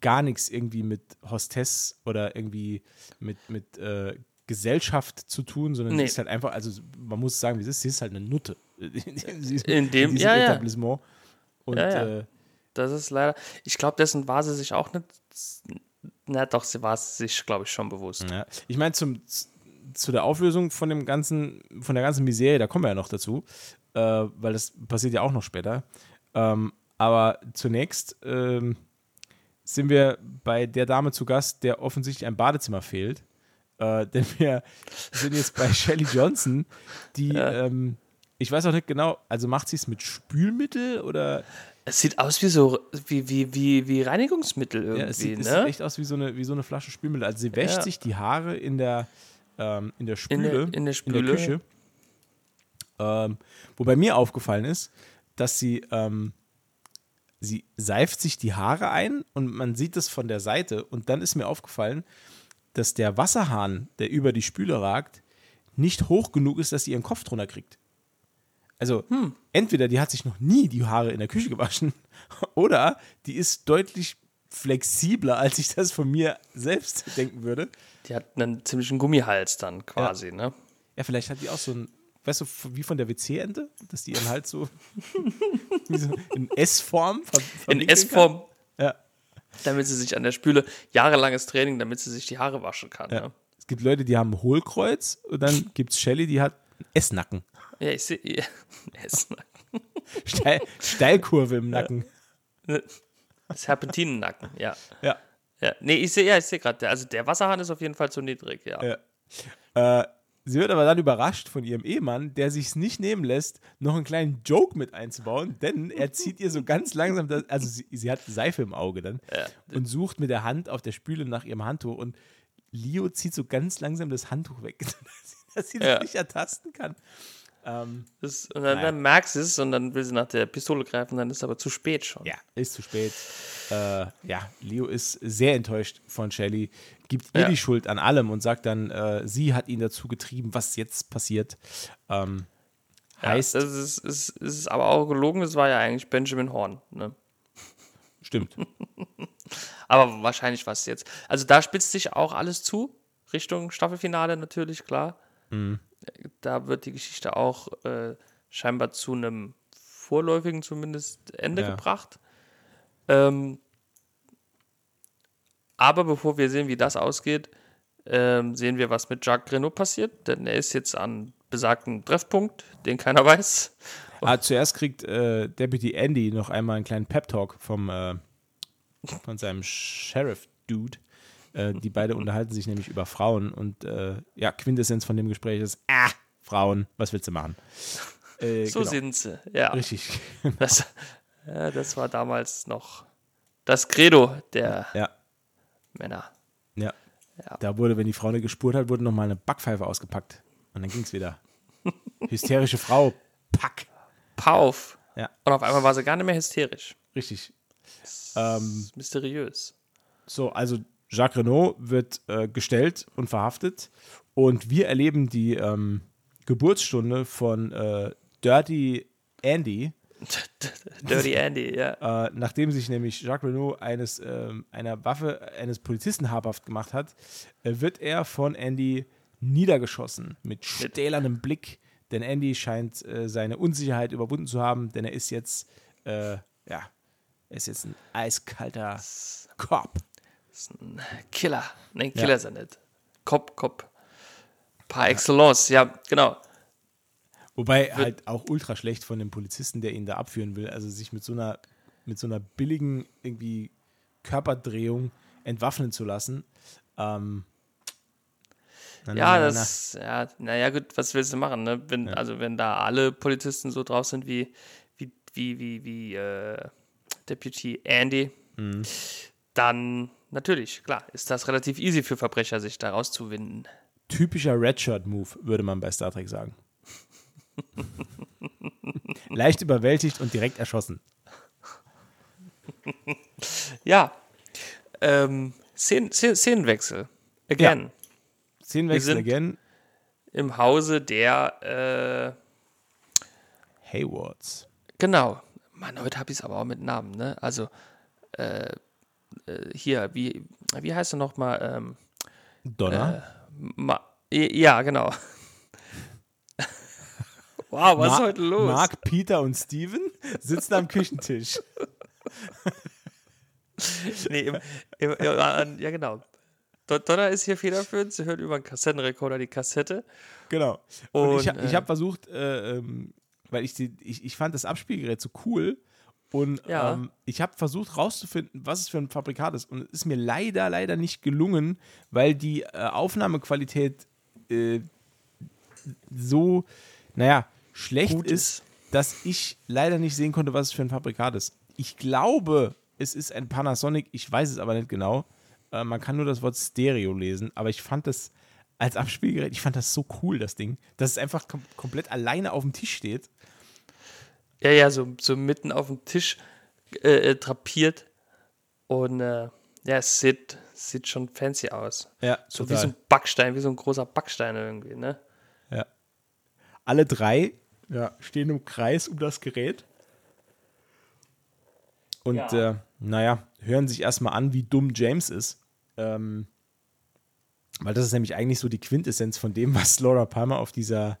gar nichts irgendwie mit Hostess oder irgendwie mit, mit äh, Gesellschaft zu tun, sondern nee. sie ist halt einfach, also man muss sagen, wie es ist, sie ist halt eine Nutte. in dem in ja, Etablissement. Ja. Und ja, ja. Äh, das ist leider, ich glaube, dessen war sie sich auch nicht, na doch, sie war sich, glaube ich, schon bewusst. Ja. Ich meine, zum zu der Auflösung von dem ganzen, von der ganzen Miserie, da kommen wir ja noch dazu, äh, weil das passiert ja auch noch später. Ähm, aber zunächst ähm, sind wir bei der Dame zu Gast, der offensichtlich ein Badezimmer fehlt. Äh, denn wir sind jetzt bei Shelly Johnson, die, ja. ähm, ich weiß auch nicht genau, also macht sie es mit Spülmittel oder. Es sieht aus wie so wie, wie, wie, wie Reinigungsmittel irgendwie. Ja, es sieht, ne? es sieht echt aus wie so, eine, wie so eine Flasche Spülmittel. Also sie wäscht ja. sich die Haare in der, ähm, in der Spüle, in der, in der, Spüle. In der Küche. Ähm, wobei mir aufgefallen ist, dass sie ähm, sie seift sich die Haare ein und man sieht es von der Seite. Und dann ist mir aufgefallen, dass der Wasserhahn, der über die Spüle ragt, nicht hoch genug ist, dass sie ihren Kopf drunter kriegt. Also hm. entweder die hat sich noch nie die Haare in der Küche gewaschen oder die ist deutlich flexibler, als ich das von mir selbst denken würde. Die hat einen ziemlichen Gummihals dann quasi, ja. ne? Ja, vielleicht hat die auch so ein weißt du, wie von der WC-Ente, dass die ihren halt so, so in S-Form In S-Form. Ja. Damit sie sich an der Spüle, jahrelanges Training, damit sie sich die Haare waschen kann. Ja. Ja. Es gibt Leute, die haben ein Hohlkreuz und dann gibt es Shelly, die hat S-Nacken. Ja, ich sehe. Ja. S-Nacken. Steil, Steilkurve im Nacken. Das Serpentinennacken, ja. Ja. Ja, nee, ich sehe ja, ich sehe gerade, also der Wasserhahn ist auf jeden Fall zu niedrig, ja. ja. Äh, Sie wird aber dann überrascht von ihrem Ehemann, der sich es nicht nehmen lässt, noch einen kleinen Joke mit einzubauen, denn er zieht ihr so ganz langsam, das, also sie, sie, hat Seife im Auge dann ja. und sucht mit der Hand auf der Spüle nach ihrem Handtuch und Leo zieht so ganz langsam das Handtuch weg, dass sie das ja. nicht ertasten kann. Ähm, das, und dann, dann, merkt sie es und dann will sie nach der Pistole greifen, dann ist aber zu spät schon. Ja, ist zu spät. Äh, ja, Leo ist sehr enttäuscht von Shelly, gibt ihr ja. die Schuld an allem und sagt dann, äh, sie hat ihn dazu getrieben, was jetzt passiert. Ähm, heißt. Ja, das ist, ist, ist aber auch gelogen, es war ja eigentlich Benjamin Horn. Ne? Stimmt. aber wahrscheinlich war es jetzt. Also da spitzt sich auch alles zu, Richtung Staffelfinale natürlich, klar. Mhm da wird die Geschichte auch äh, scheinbar zu einem vorläufigen zumindest Ende ja. gebracht. Ähm, aber bevor wir sehen, wie das ausgeht, ähm, sehen wir, was mit Jacques Renault passiert, denn er ist jetzt an besagten Treffpunkt, den keiner weiß. Ah, zuerst kriegt äh, Deputy Andy noch einmal einen kleinen Pep-Talk vom äh, von seinem Sheriff-Dude. Äh, die beide unterhalten sich nämlich über Frauen und äh, ja, Quintessenz von dem Gespräch ist, ah, Frauen, was willst du machen? Äh, so genau. sind sie, ja. Richtig. Das, ja, das war damals noch das Credo der ja. Männer. Ja. ja. Da wurde, wenn die Frau eine gespurt hat, wurde nochmal eine Backpfeife ausgepackt. Und dann ging es wieder. Hysterische Frau, pack. Pauf. Ja. Und auf einmal war sie gar nicht mehr hysterisch. Richtig. Ähm, mysteriös. So, also Jacques Renault wird äh, gestellt und verhaftet. Und wir erleben die ähm, Geburtsstunde von äh, Dirty Andy. Dirty Andy, ja. Äh, nachdem sich nämlich Jacques Renault eines, äh, einer Waffe eines Polizisten habhaft gemacht hat, äh, wird er von Andy niedergeschossen mit stählernem Blick. Denn Andy scheint äh, seine Unsicherheit überwunden zu haben, denn er ist jetzt, äh, ja, er ist jetzt ein eiskalter Cop. ist ein Killer. Nein, Killer ja. ist er nicht. Cop, Cop. Par excellence, ja, genau. Wobei halt auch ultra schlecht von dem Polizisten, der ihn da abführen will, also sich mit so einer, mit so einer billigen irgendwie Körperdrehung entwaffnen zu lassen. Ähm, na, ja, na, das, na. ja, naja, gut, was willst du machen, ne? Wenn, ja. Also, wenn da alle Polizisten so drauf sind wie, wie, wie, wie, wie, äh, Deputy Andy, mhm. dann natürlich, klar, ist das relativ easy für Verbrecher, sich da rauszuwinden. Typischer Redshirt-Move, würde man bei Star Trek sagen. Leicht überwältigt und direkt erschossen. ja. Ähm, Szen Szenenwechsel. Again. Ja. Szenenwechsel again. Im Hause der äh, Haywards. Genau. Mann, heute habe ich es aber auch mit Namen, ne? Also, äh, äh, hier, wie, wie heißt er nochmal? Ähm, Donner? Äh, ja, genau. Wow, was Ma ist heute los? Mark, Peter und Steven sitzen am Küchentisch. nee, im, im, im, ja, genau. Donner ist hier federführend. Sie hört über einen Kassettenrekorder die Kassette. Genau. Und, und ich, ich habe äh, versucht, äh, ähm, weil ich, die, ich, ich fand das Abspielgerät so cool und ja. ähm, ich habe versucht rauszufinden, was es für ein Fabrikat ist. Und es ist mir leider, leider nicht gelungen, weil die äh, Aufnahmequalität äh, so, naja, schlecht ist, ist, dass ich leider nicht sehen konnte, was es für ein Fabrikat ist. Ich glaube, es ist ein Panasonic, ich weiß es aber nicht genau. Äh, man kann nur das Wort Stereo lesen, aber ich fand das als Abspielgerät, ich fand das so cool, das Ding, dass es einfach kom komplett alleine auf dem Tisch steht. Ja, ja, so, so mitten auf dem Tisch äh, äh, drapiert. Und äh, ja, es sieht, sieht schon fancy aus. Ja, so total. wie so ein Backstein, wie so ein großer Backstein irgendwie, ne? Ja. Alle drei ja, stehen im Kreis um das Gerät. Und ja. äh, naja, hören sich erstmal an, wie dumm James ist. Ähm, weil das ist nämlich eigentlich so die Quintessenz von dem, was Laura Palmer auf dieser,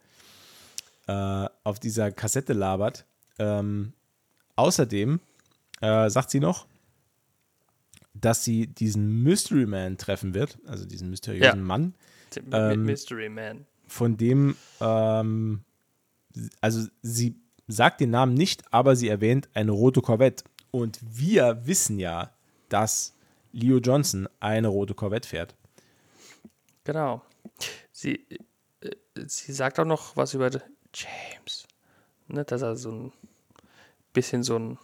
äh, auf dieser Kassette labert. Ähm, außerdem äh, sagt sie noch, dass sie diesen Mystery Man treffen wird, also diesen mysteriösen ja. Mann. Ähm, Mystery Man. Von dem, ähm, also sie sagt den Namen nicht, aber sie erwähnt eine rote Corvette. Und wir wissen ja, dass Leo Johnson eine rote Corvette fährt. Genau. Sie, äh, sie sagt auch noch was über James ne, dass er so ein bisschen so ein,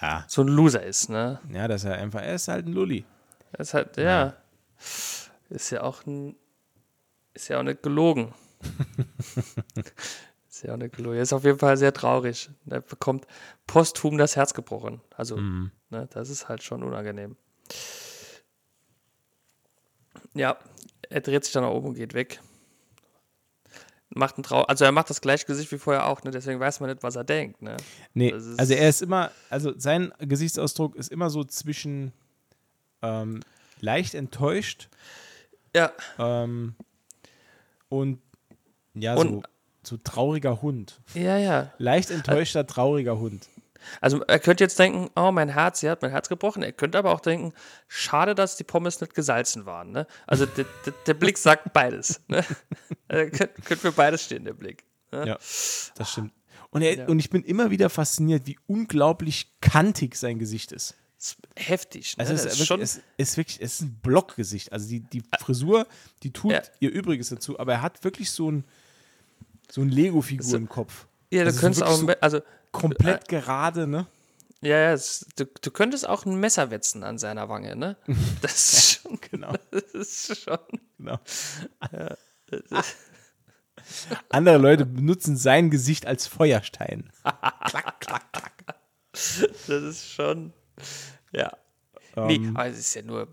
ja. so ein Loser ist, ne? Ja, dass er einfach, er ist halt ein Lulli. Er ist halt, ja, ja. Ist ja auch ein, ist ja auch nicht gelogen. ist ja auch gelogen. Er ist auf jeden Fall sehr traurig. Er bekommt posthum das Herz gebrochen. Also, mhm. ne, das ist halt schon unangenehm. Ja, er dreht sich dann nach oben und geht weg macht ein Trau also er macht das gleiche Gesicht wie vorher auch, ne? deswegen weiß man nicht, was er denkt. Ne? Nee, also er ist immer, also sein Gesichtsausdruck ist immer so zwischen ähm, leicht enttäuscht ja. Ähm, und ja, und, so, so trauriger Hund. Ja, ja. Leicht enttäuschter, trauriger Hund. Also er könnte jetzt denken, oh, mein Herz, sie hat mein Herz gebrochen. Er könnte aber auch denken, schade, dass die Pommes nicht gesalzen waren. Ne? Also der, der, der, Blick sagt beides. Ne? Also, könnte, könnte für beides stehen, der Blick. Ne? Ja, das stimmt. Und, er, ja. und ich bin immer wieder fasziniert, wie unglaublich kantig sein Gesicht ist. ist heftig. Ne? Also es, ist wirklich, schon es ist wirklich, es ist ein Blockgesicht. Also die, die Frisur, die tut ja. ihr Übriges dazu, aber er hat wirklich so ein, so ein Lego-Figur also, im Kopf. Ja, also du könntest auch, so, also komplett äh, gerade, ne? Ja, ja, es, du, du könntest auch ein Messer wetzen an seiner Wange, ne? Das ist schon, genau. Das ist schon. Genau. Ja, Andere Leute benutzen sein Gesicht als Feuerstein. klack, klack, klack. Das ist schon. Ja. Um, nee, ähm. aber es ist ja nur,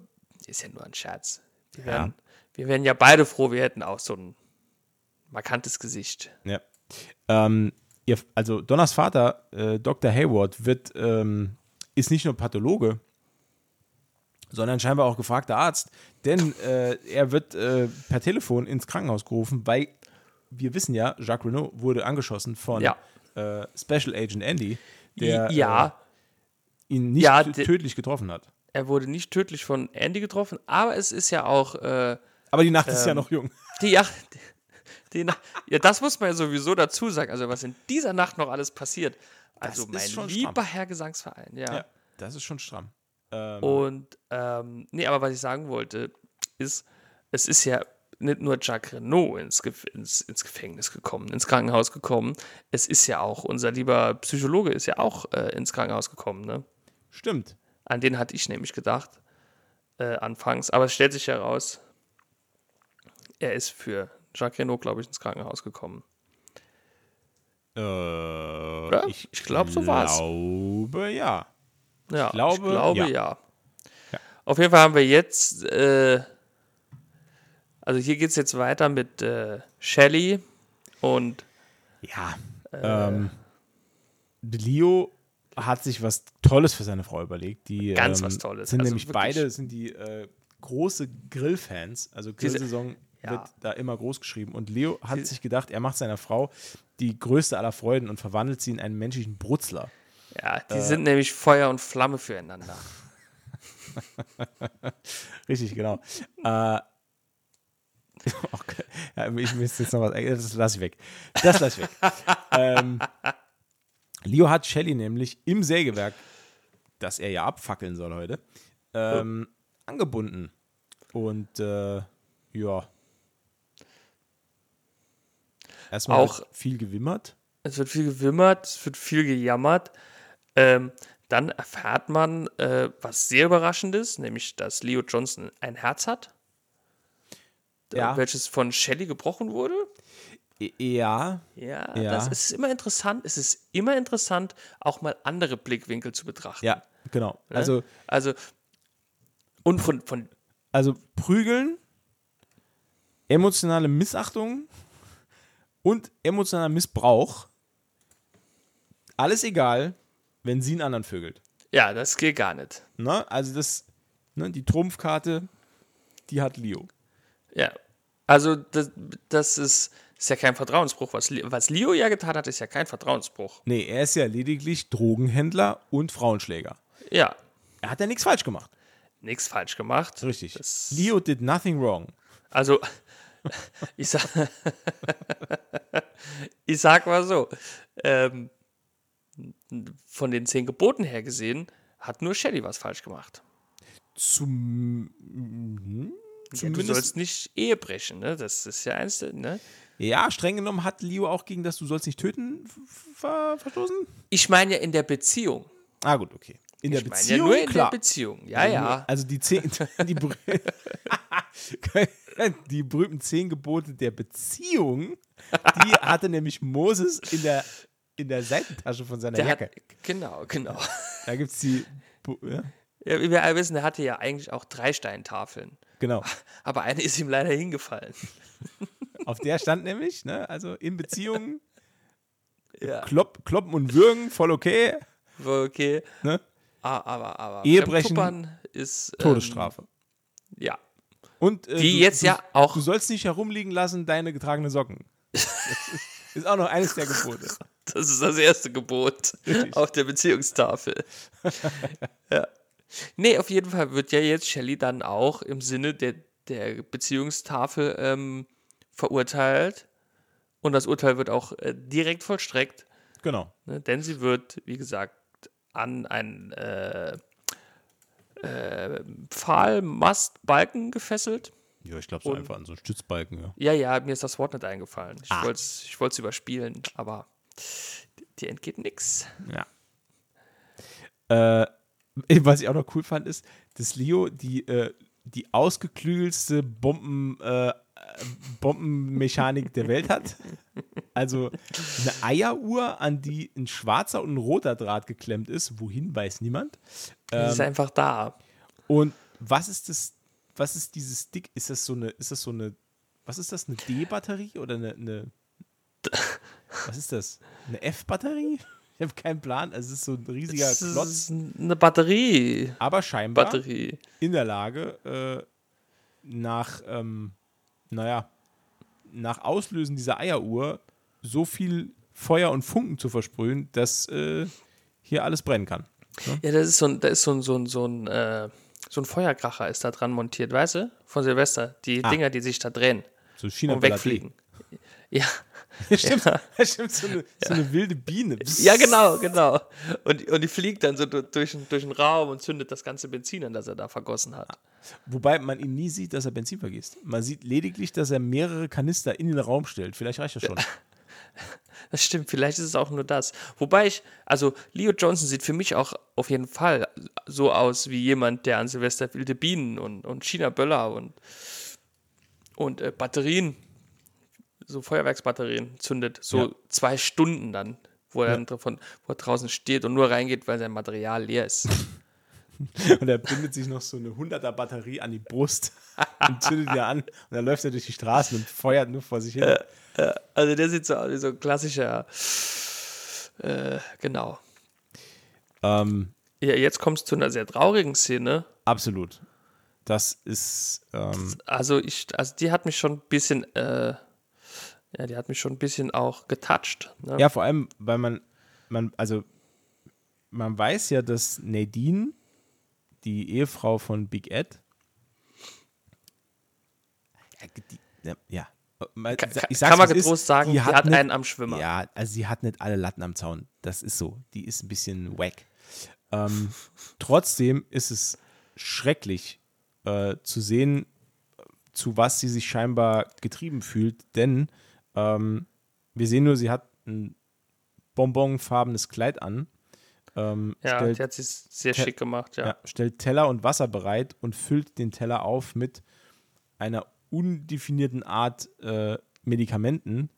ist ja nur ein Scherz. Wir wären, wir wären ja beide froh, wir hätten auch so ein markantes Gesicht. Ja. Ähm, ihr, also Donners Vater, äh, Dr. Hayward, wird, ähm, ist nicht nur Pathologe, sondern scheinbar auch gefragter Arzt, denn äh, er wird äh, per Telefon ins Krankenhaus gerufen, weil wir wissen ja, Jacques Renault wurde angeschossen von ja. Äh, Special Agent Andy, der ja. Äh, ihn nicht ja, tödlich getroffen hat. Er wurde nicht tödlich von Andy getroffen, aber es ist ja auch. Äh, aber die Nacht ähm, ist ja ähm, noch jung. Die Nacht, die ja, das muss man ja sowieso dazu sagen. Also, was in dieser Nacht noch alles passiert. Also, mein lieber stramm. Herr Gesangsverein, ja. ja. Das ist schon stramm. Ähm. Und, ähm, nee, aber was ich sagen wollte, ist, es ist ja nicht nur Jacques Renault ins, ins, ins, Gefängnis gekommen, ins Krankenhaus gekommen. Es ist ja auch, unser lieber Psychologe ist ja auch äh, ins Krankenhaus gekommen, ne? Stimmt. An den hatte ich nämlich gedacht, äh, anfangs. Aber es stellt sich heraus, er ist für Jacques Renault, glaube ich, ins Krankenhaus gekommen. Äh, ich, ich glaube, so war es. Ich glaube, ja. Ja, ich glaube, ich glaube ja. ja. ja. Auf jeden Fall haben wir jetzt, äh, also hier geht es jetzt weiter mit äh, Shelly und. Ja. Äh, ähm, Leo hat sich was Tolles für seine Frau überlegt. Die, ganz ähm, was Tolles. Sind also nämlich beide sind die äh, große Grillfans. Also Grillsaison ja. wird da immer groß geschrieben. Und Leo hat sich gedacht, er macht seiner Frau die größte aller Freuden und verwandelt sie in einen menschlichen Brutzler. Ja, die äh, sind nämlich Feuer und Flamme füreinander. Richtig, genau. äh, okay. ja, ich müsste jetzt noch was. Das lasse ich weg. Das lasse ich weg. ähm, Leo hat Shelly nämlich im Sägewerk, das er ja abfackeln soll heute, ähm, ja. angebunden. Und äh, ja, Erstmal auch viel gewimmert. Es wird viel gewimmert, es wird viel gejammert. Ähm, dann erfährt man äh, was sehr Überraschendes, nämlich dass Leo Johnson ein Herz hat, ja. welches von Shelley gebrochen wurde. Ja. ja. Ja, das ist immer interessant. Es ist immer interessant, auch mal andere Blickwinkel zu betrachten. Ja, genau. Ne? Also, also und von, von. Also prügeln, emotionale Missachtung und emotionaler Missbrauch. Alles egal, wenn sie einen anderen vögelt. Ja, das geht gar nicht. Ne? Also das, ne, die Trumpfkarte, die hat Leo. Ja, also das, das ist, ist ja kein Vertrauensbruch. Was, was Leo ja getan hat, ist ja kein Vertrauensbruch. Nee, er ist ja lediglich Drogenhändler und Frauenschläger. Ja. Er hat ja nichts falsch gemacht. Nichts falsch gemacht. Richtig. Das Leo did nothing wrong. Also, ich sag, ich sag mal so, ähm, von den zehn Geboten her gesehen, hat nur Shelly was falsch gemacht. Zum, hm, ja, du sollst nicht Ehe brechen, ne? Das ist ja eins, ne? Ja, streng genommen hat Leo auch gegen das Du sollst nicht töten ver verstoßen? Ich meine ja in der Beziehung. Ah, gut, okay. In ich der Beziehung? Ja nur in klar. der Beziehung, ja, also, ja. Also die zehn, die, die berühmten zehn Gebote der Beziehung, die hatte nämlich Moses in der, in der Seitentasche von seiner der Jacke. Hat, genau, genau. Da gibt es die. Ja? ja, wie wir alle wissen, der hatte ja eigentlich auch drei Steintafeln. Genau. Aber eine ist ihm leider hingefallen. Auf der stand nämlich, ne, also in Beziehungen, ja. Klopp, kloppen und würgen, voll okay. Voll okay. Ne? Ah, aber, aber Ehebrechen ist ähm, Todesstrafe. Ja. Und äh, die du, jetzt du, ja auch. Du sollst nicht herumliegen lassen, deine getragene Socken. ist auch noch eines der Gebote. Das ist das erste Gebot Richtig. auf der Beziehungstafel. ja. Nee, auf jeden Fall wird ja jetzt Shelley dann auch im Sinne der, der Beziehungstafel ähm, verurteilt. Und das Urteil wird auch äh, direkt vollstreckt. Genau. Ne, denn sie wird, wie gesagt, an einen äh, äh, Pfahlmastbalken gefesselt. Ja, ich glaube so einfach an so einen Stützbalken, ja. Ja, ja, mir ist das Wort nicht eingefallen. Ich ah. wollte es überspielen, aber dir entgeht nichts. Ja. Äh, was ich auch noch cool fand, ist, dass Leo die, äh, die ausgeklügelste Bomben, äh, Bombenmechanik der Welt hat. Also eine Eieruhr, an die ein schwarzer und ein roter Draht geklemmt ist. Wohin weiß niemand. Ähm, ist einfach da. Und was ist das? Was ist dieses Stick? Ist das so eine? Ist das so eine? Was ist das? Eine D-Batterie oder eine, eine? Was ist das? Eine F-Batterie? Ich habe keinen Plan. Es ist so ein riesiger es Klotz. Ist eine Batterie. Aber scheinbar Batterie. in der Lage, äh, nach, ähm, naja, nach Auslösen dieser Eieruhr so viel Feuer und Funken zu versprühen, dass äh, hier alles brennen kann. Ne? Ja, das ist so ein, da ist so ein, so ein, so ein, äh, so ein Feuerkracher ist da dran montiert, weißt du? Von Silvester. Die ah. Dinger, die sich da drehen. So China und wegfliegen. Ja. stimmt, ja. stimmt so, eine, so eine wilde Biene. Ja, genau, genau. Und, und die fliegt dann so durch, durch den Raum und zündet das ganze Benzin an, das er da vergossen hat. Wobei man ihn nie sieht, dass er Benzin vergisst. Man sieht lediglich, dass er mehrere Kanister in den Raum stellt. Vielleicht reicht das schon. das stimmt. Vielleicht ist es auch nur das. Wobei ich, also Leo Johnson sieht für mich auch auf jeden Fall so aus wie jemand, der an Silvester wilde Bienen und, und China-Böller und, und äh, Batterien, so Feuerwerksbatterien zündet. So ja. zwei Stunden dann, wo er ja. dann davon, wo er draußen steht und nur reingeht, weil sein Material leer ist. und er bindet sich noch so eine 100er Batterie an die Brust und zündet die an und dann läuft er durch die Straßen und feuert nur vor sich hin. Äh, äh, also der sieht so aus wie so ein klassischer, äh, genau. Ähm, ja, jetzt kommst du zu einer sehr traurigen Szene. Absolut. Das ist. Ähm, also ich, also die hat mich schon ein bisschen, äh, ja, die hat mich schon ein bisschen auch getoucht. Ne? Ja, vor allem, weil man, man, also man weiß ja, dass Nadine die Ehefrau von Big Ed. Ja, ja. Ich kann man getrost ist, sagen, die hat, hat nicht, einen am Schwimmer. Ja, also sie hat nicht alle Latten am Zaun. Das ist so. Die ist ein bisschen wack. Ähm, trotzdem ist es schrecklich äh, zu sehen, zu was sie sich scheinbar getrieben fühlt, denn ähm, wir sehen nur, sie hat ein bonbonfarbenes Kleid an ähm, ja, stellt, die hat sich sehr schick gemacht, ja. ja. Stellt Teller und Wasser bereit und füllt den Teller auf mit einer undefinierten Art äh, Medikamenten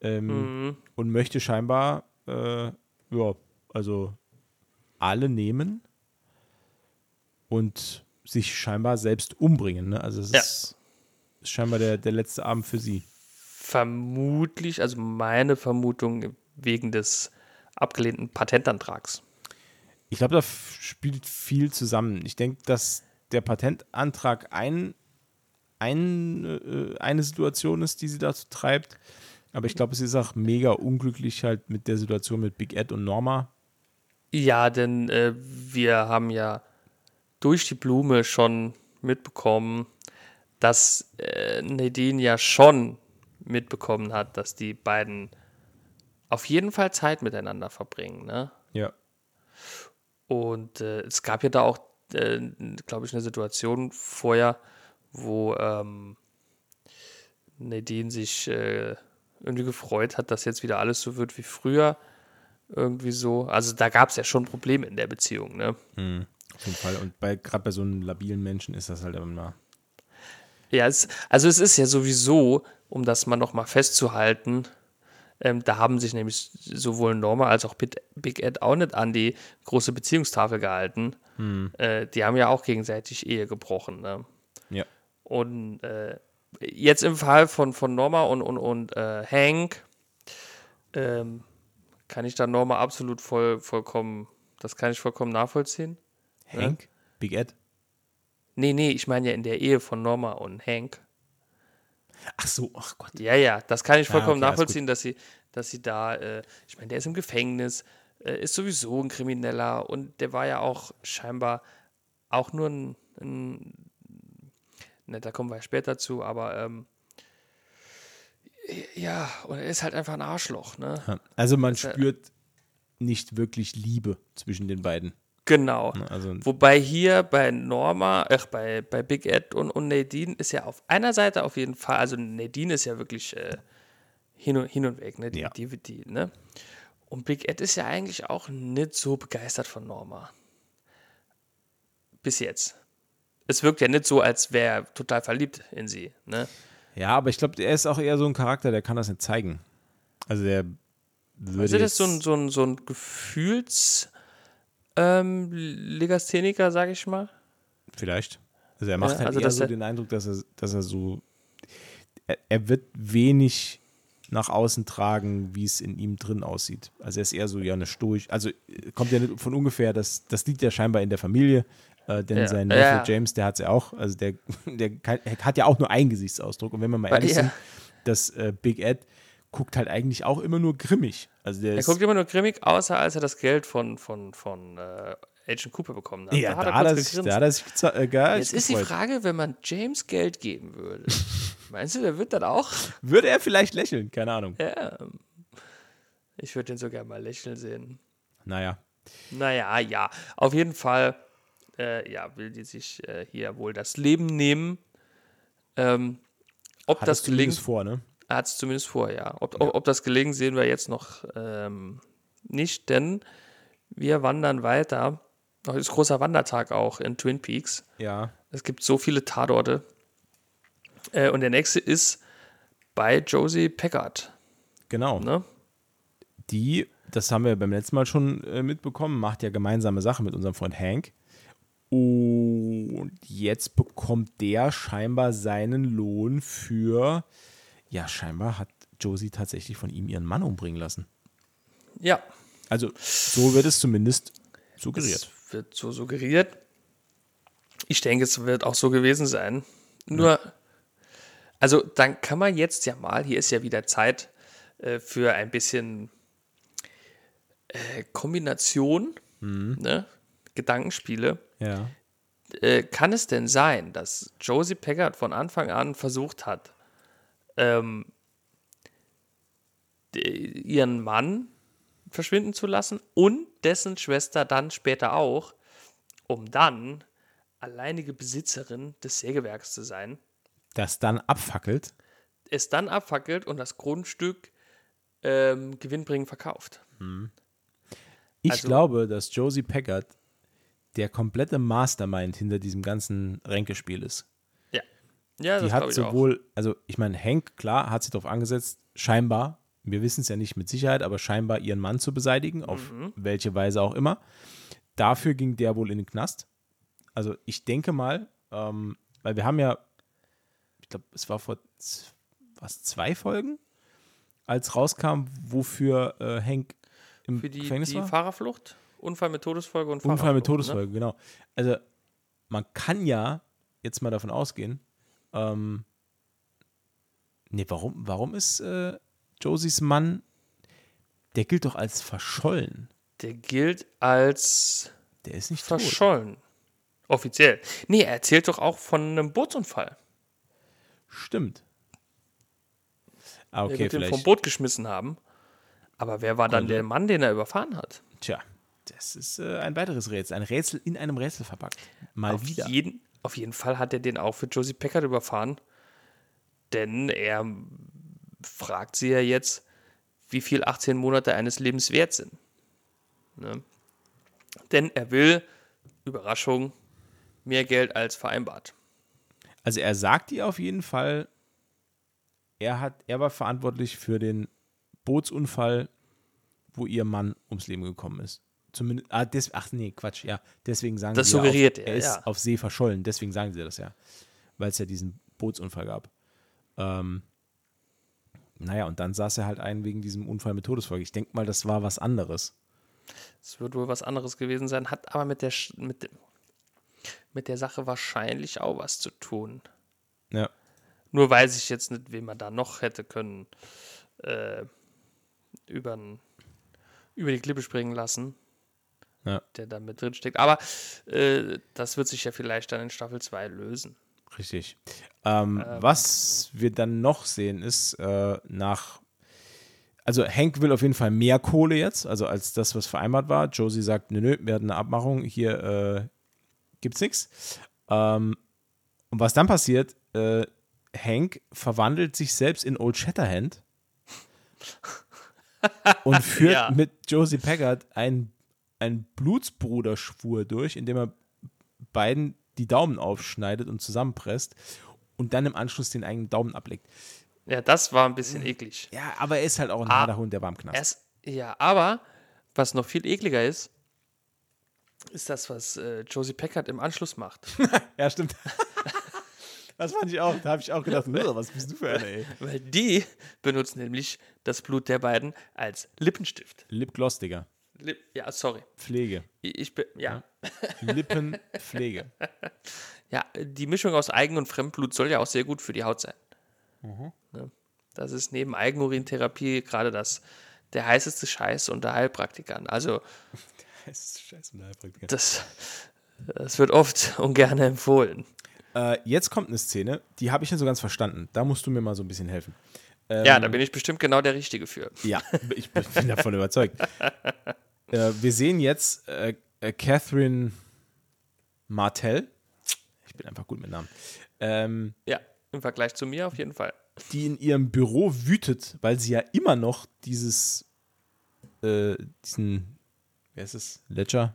ähm, mhm. und möchte scheinbar, äh, ja, also alle nehmen und sich scheinbar selbst umbringen. Ne? Also es ja. ist scheinbar der, der letzte Abend für sie. Vermutlich, also meine Vermutung wegen des abgelehnten Patentantrags. Ich glaube, da spielt viel zusammen. Ich denke, dass der Patentantrag ein, ein, äh, eine Situation ist, die sie dazu treibt. Aber ich glaube, es ist auch mega unglücklich halt mit der Situation mit Big Ed und Norma. Ja, denn äh, wir haben ja durch die Blume schon mitbekommen, dass äh, Nadine ja schon mitbekommen hat, dass die beiden auf jeden Fall Zeit miteinander verbringen. Ne? Ja. Und äh, es gab ja da auch, äh, glaube ich, eine Situation vorher, wo ähm, Nadine sich äh, irgendwie gefreut hat, dass jetzt wieder alles so wird wie früher. Irgendwie so. Also da gab es ja schon Probleme in der Beziehung, ne? Mhm, auf jeden Fall. Und gerade bei so einem labilen Menschen ist das halt immer. Ja, es, also es ist ja sowieso, um das mal nochmal festzuhalten, ähm, da haben sich nämlich sowohl Norma als auch Big Ed auch nicht an die große Beziehungstafel gehalten. Hm. Äh, die haben ja auch gegenseitig Ehe gebrochen. Ne? Ja. Und äh, jetzt im Fall von, von Norma und, und, und äh, Hank ähm, kann ich da Norma absolut voll, vollkommen, das kann ich vollkommen nachvollziehen. Ne? Hank? Ne? Big Ed? Nee, nee, ich meine ja in der Ehe von Norma und Hank. Ach so, ach Gott. Ja, ja, das kann ich vollkommen ja, okay, nachvollziehen, dass sie, dass sie da, äh, ich meine, der ist im Gefängnis, äh, ist sowieso ein Krimineller und der war ja auch scheinbar auch nur ein, ein ne, da kommen wir später zu, aber ähm, ja, und er ist halt einfach ein Arschloch, ne? Also man spürt nicht wirklich Liebe zwischen den beiden. Genau. Also, Wobei hier bei Norma, ach, bei, bei Big Ed und, und Nadine ist ja auf einer Seite auf jeden Fall, also Nadine ist ja wirklich äh, hin, und, hin und weg, ne? Die, ja. die, die, ne? Und Big Ed ist ja eigentlich auch nicht so begeistert von Norma. Bis jetzt. Es wirkt ja nicht so, als wäre er total verliebt in sie, ne? Ja, aber ich glaube, er ist auch eher so ein Charakter, der kann das nicht zeigen. Also der würde. Also das ist so ein, so ein, so ein Gefühls- ähm, Legastheniker, sage ich mal. Vielleicht. Also er macht ja, halt also eher so den Eindruck, dass er, dass er so, er, er, wird wenig nach außen tragen, wie es in ihm drin aussieht. Also er ist eher so ja eine stoisch, also kommt ja nicht von ungefähr, das, das liegt ja scheinbar in der Familie, äh, denn ja. sein Neffe ja. James, der hat es ja auch, also der, der hat ja auch nur einen Gesichtsausdruck und wenn man mal ehrlich ja. sind, dass äh, Big Ed guckt halt eigentlich auch immer nur grimmig. Also der er guckt immer nur grimmig, außer als er das Geld von, von, von äh, Agent Cooper bekommen hat. Ja, da, da hat er, sich, da hat er sich äh, geil Jetzt ist die Frage, wenn man James Geld geben würde, meinst du, der wird dann auch? Würde er vielleicht lächeln? Keine Ahnung. Ja. Ich würde den sogar mal lächeln sehen. Naja. Naja, ja. Auf jeden Fall, äh, ja, will die sich äh, hier wohl das Leben nehmen. Ähm, ob hat das gelingt. vor, ne? Er hat es zumindest vorher, ja. Ob, ja. ob das gelegen, sehen wir jetzt noch ähm, nicht, denn wir wandern weiter. Heute ist großer Wandertag auch in Twin Peaks. Ja. Es gibt so viele Tatorte. Äh, und der nächste ist bei Josie Packard. Genau. Ne? Die, das haben wir beim letzten Mal schon äh, mitbekommen, macht ja gemeinsame Sachen mit unserem Freund Hank. Und jetzt bekommt der scheinbar seinen Lohn für, ja, scheinbar hat Josie tatsächlich von ihm ihren Mann umbringen lassen. Ja. Also, so wird es zumindest suggeriert. Es wird so suggeriert. Ich denke, es wird auch so gewesen sein. Nur, ja. also dann kann man jetzt ja mal, hier ist ja wieder Zeit äh, für ein bisschen äh, Kombination, mhm. ne? Gedankenspiele. Ja. Äh, kann es denn sein, dass Josie Packard von Anfang an versucht hat, ähm, ihren Mann verschwinden zu lassen und dessen Schwester dann später auch, um dann alleinige Besitzerin des Sägewerks zu sein? Das dann abfackelt? Es dann abfackelt und das Grundstück ähm, gewinnbringend verkauft. Hm. Ich also, glaube, dass Josie Packard der komplette Mastermind hinter diesem ganzen Ränkespiel ist. Ja. Ja, die hat sowohl, auch. also ich meine, Hank, klar, hat sich darauf angesetzt, scheinbar, wir wissen es ja nicht mit Sicherheit, aber scheinbar ihren Mann zu beseitigen, auf mhm. welche Weise auch immer. Dafür ging der wohl in den Knast. Also ich denke mal, ähm, weil wir haben ja, ich glaube, es war vor was, zwei Folgen, als rauskam, wofür äh, Hank im Für die, Gefängnis die war. Fahrerflucht? Unfall mit Todesfolge und Unfall mit? Todesfolge, ne? genau. Also man kann ja jetzt mal davon ausgehen, ähm, nee, warum, warum ist äh, Josies Mann, der gilt doch als verschollen. Der gilt als der ist nicht verschollen. Tot. Offiziell. Nee, er erzählt doch auch von einem Bootsunfall. Stimmt. Ah, okay, der wird ihn vom Boot geschmissen haben. Aber wer war dann der Mann, den er überfahren hat? Tja, das ist äh, ein weiteres Rätsel. Ein Rätsel in einem Rätsel verpackt. Mal auf wieder. Jeden, auf jeden Fall hat er den auch für Josie Packard überfahren. Denn er fragt sie ja jetzt, wie viel 18 Monate eines Lebens wert sind. Ne? Denn er will, Überraschung, mehr Geld als vereinbart. Also er sagt ihr auf jeden Fall, er, hat, er war verantwortlich für den Bootsunfall, wo ihr Mann ums Leben gekommen ist. Zumindest, ah, des, ach nee, Quatsch, ja. Deswegen sagen das sie suggeriert ja, auf, er, er ist ja. auf See verschollen, deswegen sagen sie das ja. Weil es ja diesen Bootsunfall gab. Ähm, naja, und dann saß er halt ein wegen diesem Unfall mit Todesfolge. Ich denke mal, das war was anderes. Es wird wohl was anderes gewesen sein, hat aber mit der, mit, mit der Sache wahrscheinlich auch was zu tun. Ja. Nur weiß ich jetzt nicht, wen man da noch hätte können äh, über, über die Klippe springen lassen ja. der da mit drin steckt. Aber äh, das wird sich ja vielleicht dann in Staffel 2 lösen. Richtig. Ähm, ähm. Was wir dann noch sehen, ist äh, nach. Also Hank will auf jeden Fall mehr Kohle jetzt, also als das, was vereinbart war. Josie sagt, nö, nö, wir hatten eine Abmachung, hier äh, gibt's nichts. Ähm, und was dann passiert, äh, Hank verwandelt sich selbst in Old Shatterhand und führt ja. mit Josie Packard ein einen Blutsbruderschwur durch, indem er beiden die Daumen aufschneidet und zusammenpresst und dann im Anschluss den eigenen Daumen ablegt. Ja, das war ein bisschen eklig. Ja, aber er ist halt auch ein ah, harter Hund, der war im Knast. Es, ja, aber was noch viel ekliger ist, ist das, was äh, Josie Packard im Anschluss macht. ja, stimmt. das fand ich auch. Da habe ich auch gedacht, was bist du für eine, ey? Weil die benutzen nämlich das Blut der beiden als Lippenstift. Lipgloss, Digga. Lip, ja, sorry. Pflege. Ich, ich bin, ja. ja. Lippenpflege. ja, die Mischung aus Eigen- und Fremdblut soll ja auch sehr gut für die Haut sein. Mhm. Ne? Das ist neben Eigenurintherapie gerade das der heißeste Scheiß unter Heilpraktikern. Also, der heißeste Scheiß unter Heilpraktikern. Das, das wird oft und gerne empfohlen. Äh, jetzt kommt eine Szene, die habe ich nicht so ganz verstanden. Da musst du mir mal so ein bisschen helfen. Ähm, ja, da bin ich bestimmt genau der Richtige für. Ja, ich bin davon überzeugt. Äh, wir sehen jetzt äh, äh, Catherine Martell. Ich bin einfach gut mit Namen. Ähm, ja. Im Vergleich zu mir auf jeden Fall. Die in ihrem Büro wütet, weil sie ja immer noch dieses, äh, diesen, wer ist es? Ledger?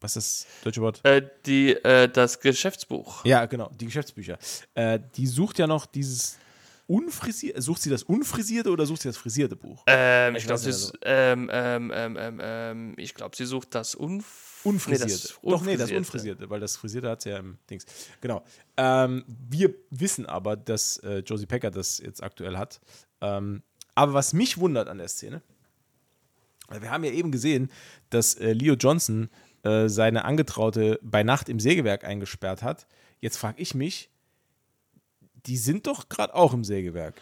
Was ist das deutsche Wort? Äh, die, äh, das Geschäftsbuch. Ja, genau, die Geschäftsbücher. Äh, die sucht ja noch dieses unfrisierte, sucht sie das unfrisierte oder sucht sie das frisierte Buch? Ähm, ich, ich glaube, sie, so. ähm, ähm, ähm, ähm, glaub, sie sucht das unfrisierte. Unfrisierte. Nee, das Doch, nee, das Unfrisierte, weil das Frisierte hat sie ja im Dings. Genau. Ähm, wir wissen aber, dass äh, Josie Pecker das jetzt aktuell hat. Ähm, aber was mich wundert an der Szene, wir haben ja eben gesehen, dass äh, Leo Johnson äh, seine Angetraute bei Nacht im Sägewerk eingesperrt hat. Jetzt frage ich mich, die sind doch gerade auch im Sägewerk.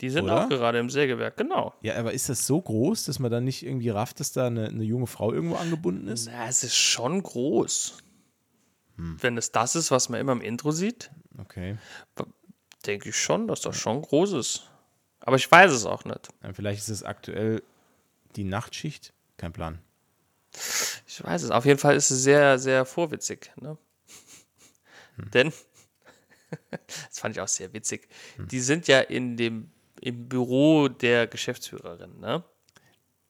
Die sind oder? auch gerade im Sägewerk, genau. Ja, aber ist das so groß, dass man dann nicht irgendwie rafft, dass da eine, eine junge Frau irgendwo angebunden ist? Na, es ist schon groß. Hm. Wenn es das ist, was man immer im Intro sieht, okay. denke ich schon, dass das schon groß ist. Aber ich weiß es auch nicht. Ja, vielleicht ist es aktuell die Nachtschicht. Kein Plan. Ich weiß es. Auf jeden Fall ist es sehr, sehr vorwitzig. Ne? Hm. Denn, das fand ich auch sehr witzig, hm. die sind ja in dem, im Büro der Geschäftsführerin, ne?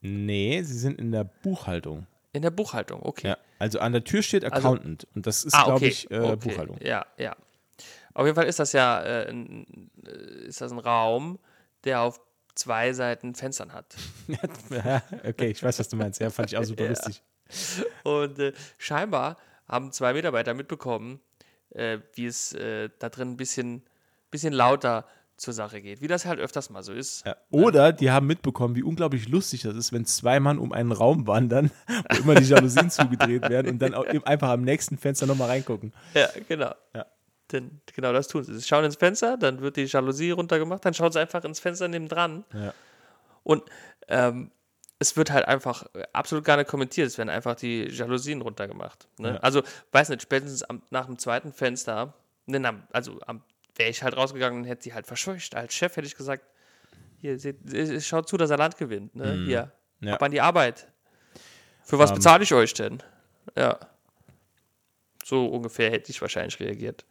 Nee, sie sind in der Buchhaltung. In der Buchhaltung, okay. Ja, also an der Tür steht also Accountant also, und das ist, ah, okay, glaube ich, äh, okay. Buchhaltung. Ja, ja. Auf jeden Fall ist das ja äh, ein, ist das ein Raum, der auf zwei Seiten Fenstern hat. ja, okay, ich weiß, was du meinst. Ja, fand ich auch super ja. lustig. Und äh, scheinbar haben zwei Mitarbeiter mitbekommen, äh, wie es äh, da drin ein bisschen, bisschen lauter zur Sache geht, wie das halt öfters mal so ist. Ja, oder die haben mitbekommen, wie unglaublich lustig das ist, wenn zwei Mann um einen Raum wandern, wo immer die Jalousien zugedreht werden und dann einfach am nächsten Fenster nochmal reingucken. Ja, genau. Ja. Denn genau das tun sie. Sie schauen ins Fenster, dann wird die Jalousie runtergemacht, dann schauen sie einfach ins Fenster nebendran. Ja. Und ähm, es wird halt einfach absolut gar nicht kommentiert. Es werden einfach die Jalousien runtergemacht. Ne? Ja. Also, weiß nicht, spätestens am, nach dem zweiten Fenster, ne, also wäre ich halt rausgegangen und hätte sie halt verscheucht. Als Chef hätte ich gesagt, hier, seht, schaut zu, dass er Land gewinnt. Ne? Mhm. Hier, ja. ab an die Arbeit. Für was um. Ähm. bezahle ich euch denn? Ja. So ungefähr hätte ich wahrscheinlich reagiert.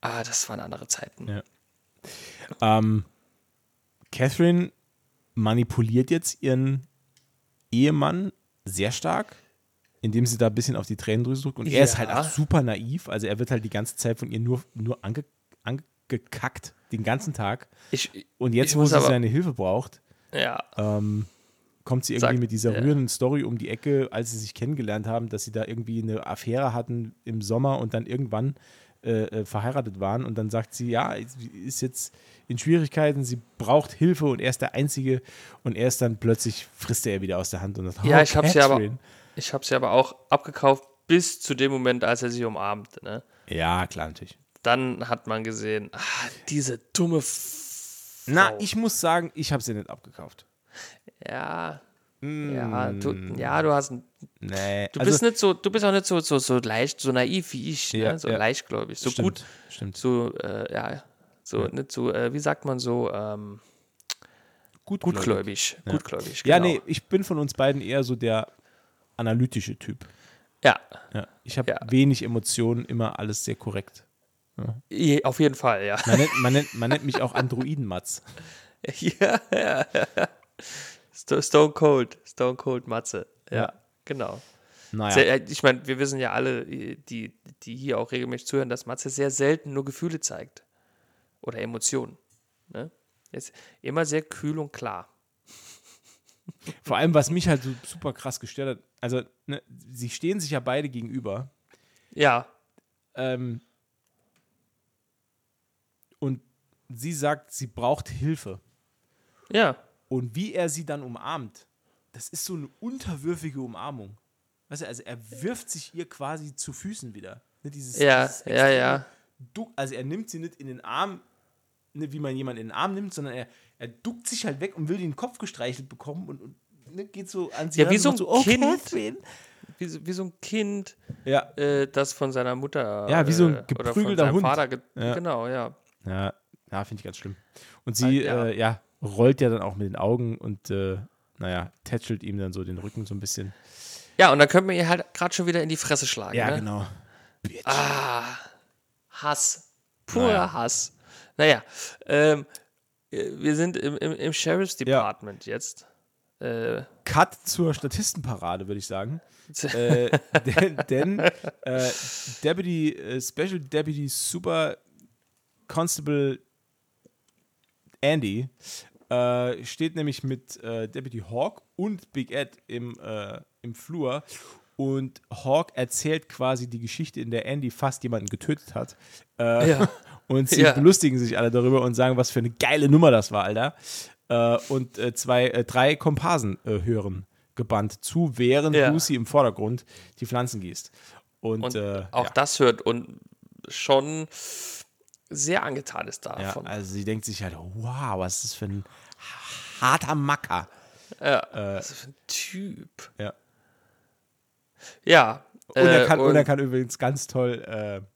Ah, das waren andere Zeiten. Ja. Ähm, Catherine manipuliert jetzt ihren Ehemann sehr stark, indem sie da ein bisschen auf die Tränendrüse drückt. Und ja. er ist halt auch super naiv. Also er wird halt die ganze Zeit von ihr nur, nur ange, angekackt, den ganzen Tag. Ich, und jetzt, wo sie seine Hilfe braucht, ja. ähm, kommt sie irgendwie Sag, mit dieser rührenden ja. Story um die Ecke, als sie sich kennengelernt haben, dass sie da irgendwie eine Affäre hatten im Sommer und dann irgendwann äh, äh, verheiratet waren. Und dann sagt sie, ja, ist jetzt in Schwierigkeiten, sie braucht Hilfe und er ist der Einzige. Und er ist dann plötzlich, frisst er wieder aus der Hand. Und sagt, ja, oh, ich habe sie, aber, hab sie aber auch abgekauft bis zu dem Moment, als er sie umarmt. Ne? Ja, klar, natürlich. Dann hat man gesehen, ah, diese dumme Frau. Na, ich muss sagen, ich habe sie nicht abgekauft. Ja, Mm. Ja, du, ja, du hast ein, nee, du also, bist nicht so, du bist auch nicht so, so, so leicht, so naiv wie ich, ne? ja, so ja. leichtgläubig, so stimmt, gut, stimmt. so, äh, ja, so, ja. nicht so, äh, wie sagt man so, ähm, gutgläubig. Gutgläubig, ja. gutgläubig genau. Ja, nee, ich bin von uns beiden eher so der analytische Typ. Ja. ja ich habe wenig Emotionen, immer alles sehr korrekt. Auf jeden Fall, ja. Man nennt, man nennt, man nennt mich auch Androiden-Matz. ja, ja. Stone Cold, Stone Cold Matze. Ja, ja. genau. Naja. Sehr, äh, ich meine, wir wissen ja alle, die, die hier auch regelmäßig zuhören, dass Matze sehr selten nur Gefühle zeigt. Oder Emotionen. Ne? Er ist immer sehr kühl und klar. Vor allem, was mich halt so super krass gestört hat, also, ne, sie stehen sich ja beide gegenüber. Ja. Ähm, und sie sagt, sie braucht Hilfe. Ja. Und wie er sie dann umarmt, das ist so eine unterwürfige Umarmung. Weißt du, also er wirft sich ihr quasi zu Füßen wieder. Ne, dieses, ja, dieses ja, ja. Duck, also er nimmt sie nicht in den Arm, ne, wie man jemanden in den Arm nimmt, sondern er, er duckt sich halt weg und will den Kopf gestreichelt bekommen und, und ne, geht so an sie Ja, wie so ein so, oh, Kind. Wie, wie, so ein Kind, ja. äh, das von seiner Mutter ja, wie so ein geprügelter äh, Hund. Vater ge ja. Genau, ja. Ja, ja finde ich ganz schlimm. Und sie, ja, äh, ja rollt ja dann auch mit den Augen und, äh, naja, tätschelt ihm dann so den Rücken so ein bisschen. Ja, und dann können wir ihr halt gerade schon wieder in die Fresse schlagen. Ja, ne? genau. Bitch. Ah, Hass. Purer naja. Hass. Naja, ähm, wir sind im, im, im Sheriff's Department ja. jetzt. Äh, Cut zur Statistenparade, würde ich sagen. äh, denn, denn äh, Deputy, äh, Special Deputy Super Constable Andy äh, steht nämlich mit äh, Deputy Hawk und Big Ed im, äh, im Flur und Hawk erzählt quasi die Geschichte, in der Andy fast jemanden getötet hat. Ja. und sie ja. belustigen sich alle darüber und sagen, was für eine geile Nummer das war, Alter äh, und äh, zwei, äh, drei Komparsen äh, hören gebannt zu, während ja. Lucy im Vordergrund die Pflanzen gießt. Und, und äh, auch das hört und schon sehr angetan ist davon. Ja, also sie denkt sich halt, wow, was ist das für ein harter Macker. Ja, äh, was ist für ein Typ. Ja. Ja. Und er, kann, und, und er kann übrigens ganz toll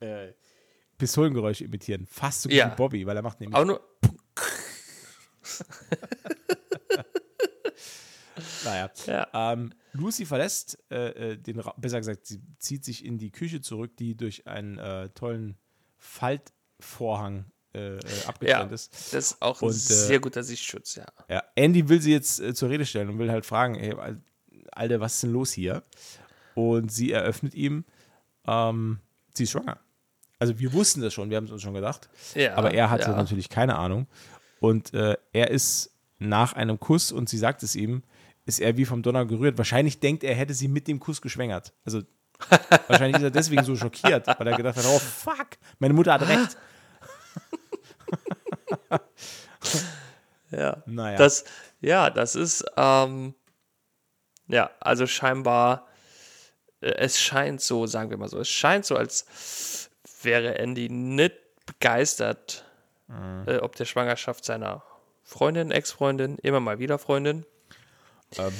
äh, Pistolengeräusche imitieren. Fast so gut ja. wie Bobby, weil er macht nämlich. Aber nur, naja. Ja. Ähm, Lucy verlässt äh, äh, den Ra besser gesagt, sie zieht sich in die Küche zurück, die durch einen äh, tollen Faltvorhang äh, äh abgetrennt ja, ist. Das ist auch und, ein äh, sehr guter Sichtschutz, ja. Ja, Andy will sie jetzt zur Rede stellen und will halt fragen, hey, Alter, was ist denn los hier? Und sie eröffnet ihm, ähm, sie ist schwanger. Also wir wussten das schon, wir haben es uns schon gedacht. Ja, aber er hatte ja. natürlich keine Ahnung. Und äh, er ist nach einem Kuss, und sie sagt es ihm, ist er wie vom Donner gerührt. Wahrscheinlich denkt er, er hätte sie mit dem Kuss geschwängert. Also wahrscheinlich ist er deswegen so schockiert, weil er gedacht hat, oh fuck, meine Mutter hat recht. ja, naja. Das, ja, das ist, ähm, ja, also scheinbar, äh, es scheint so, sagen wir mal so, es scheint so, als wäre Andy nicht begeistert mhm. äh, ob der Schwangerschaft seiner Freundin, Ex-Freundin, immer mal wieder Freundin. Ähm,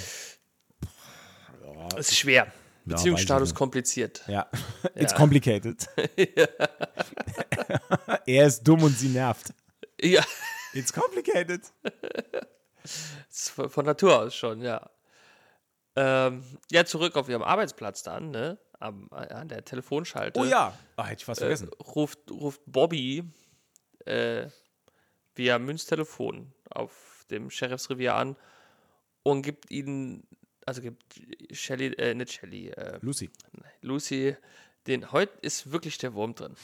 ja, ist schwer. Beziehungsstatus ja, kompliziert. Ja, it's ja. complicated. er ist dumm und sie nervt. Ja. It's complicated. Von Natur aus schon, ja. Ähm, ja, zurück auf ihrem Arbeitsplatz dann, ne? Am, an der Telefonschalte. Oh ja, Ach, hätte ich fast vergessen. Äh, ruft, ruft Bobby äh, via Münztelefon auf dem Sheriffsrevier an und gibt ihnen, also gibt Shelly, äh, nicht Shelly, äh, Lucy. Lucy, den, heute ist wirklich der Wurm drin.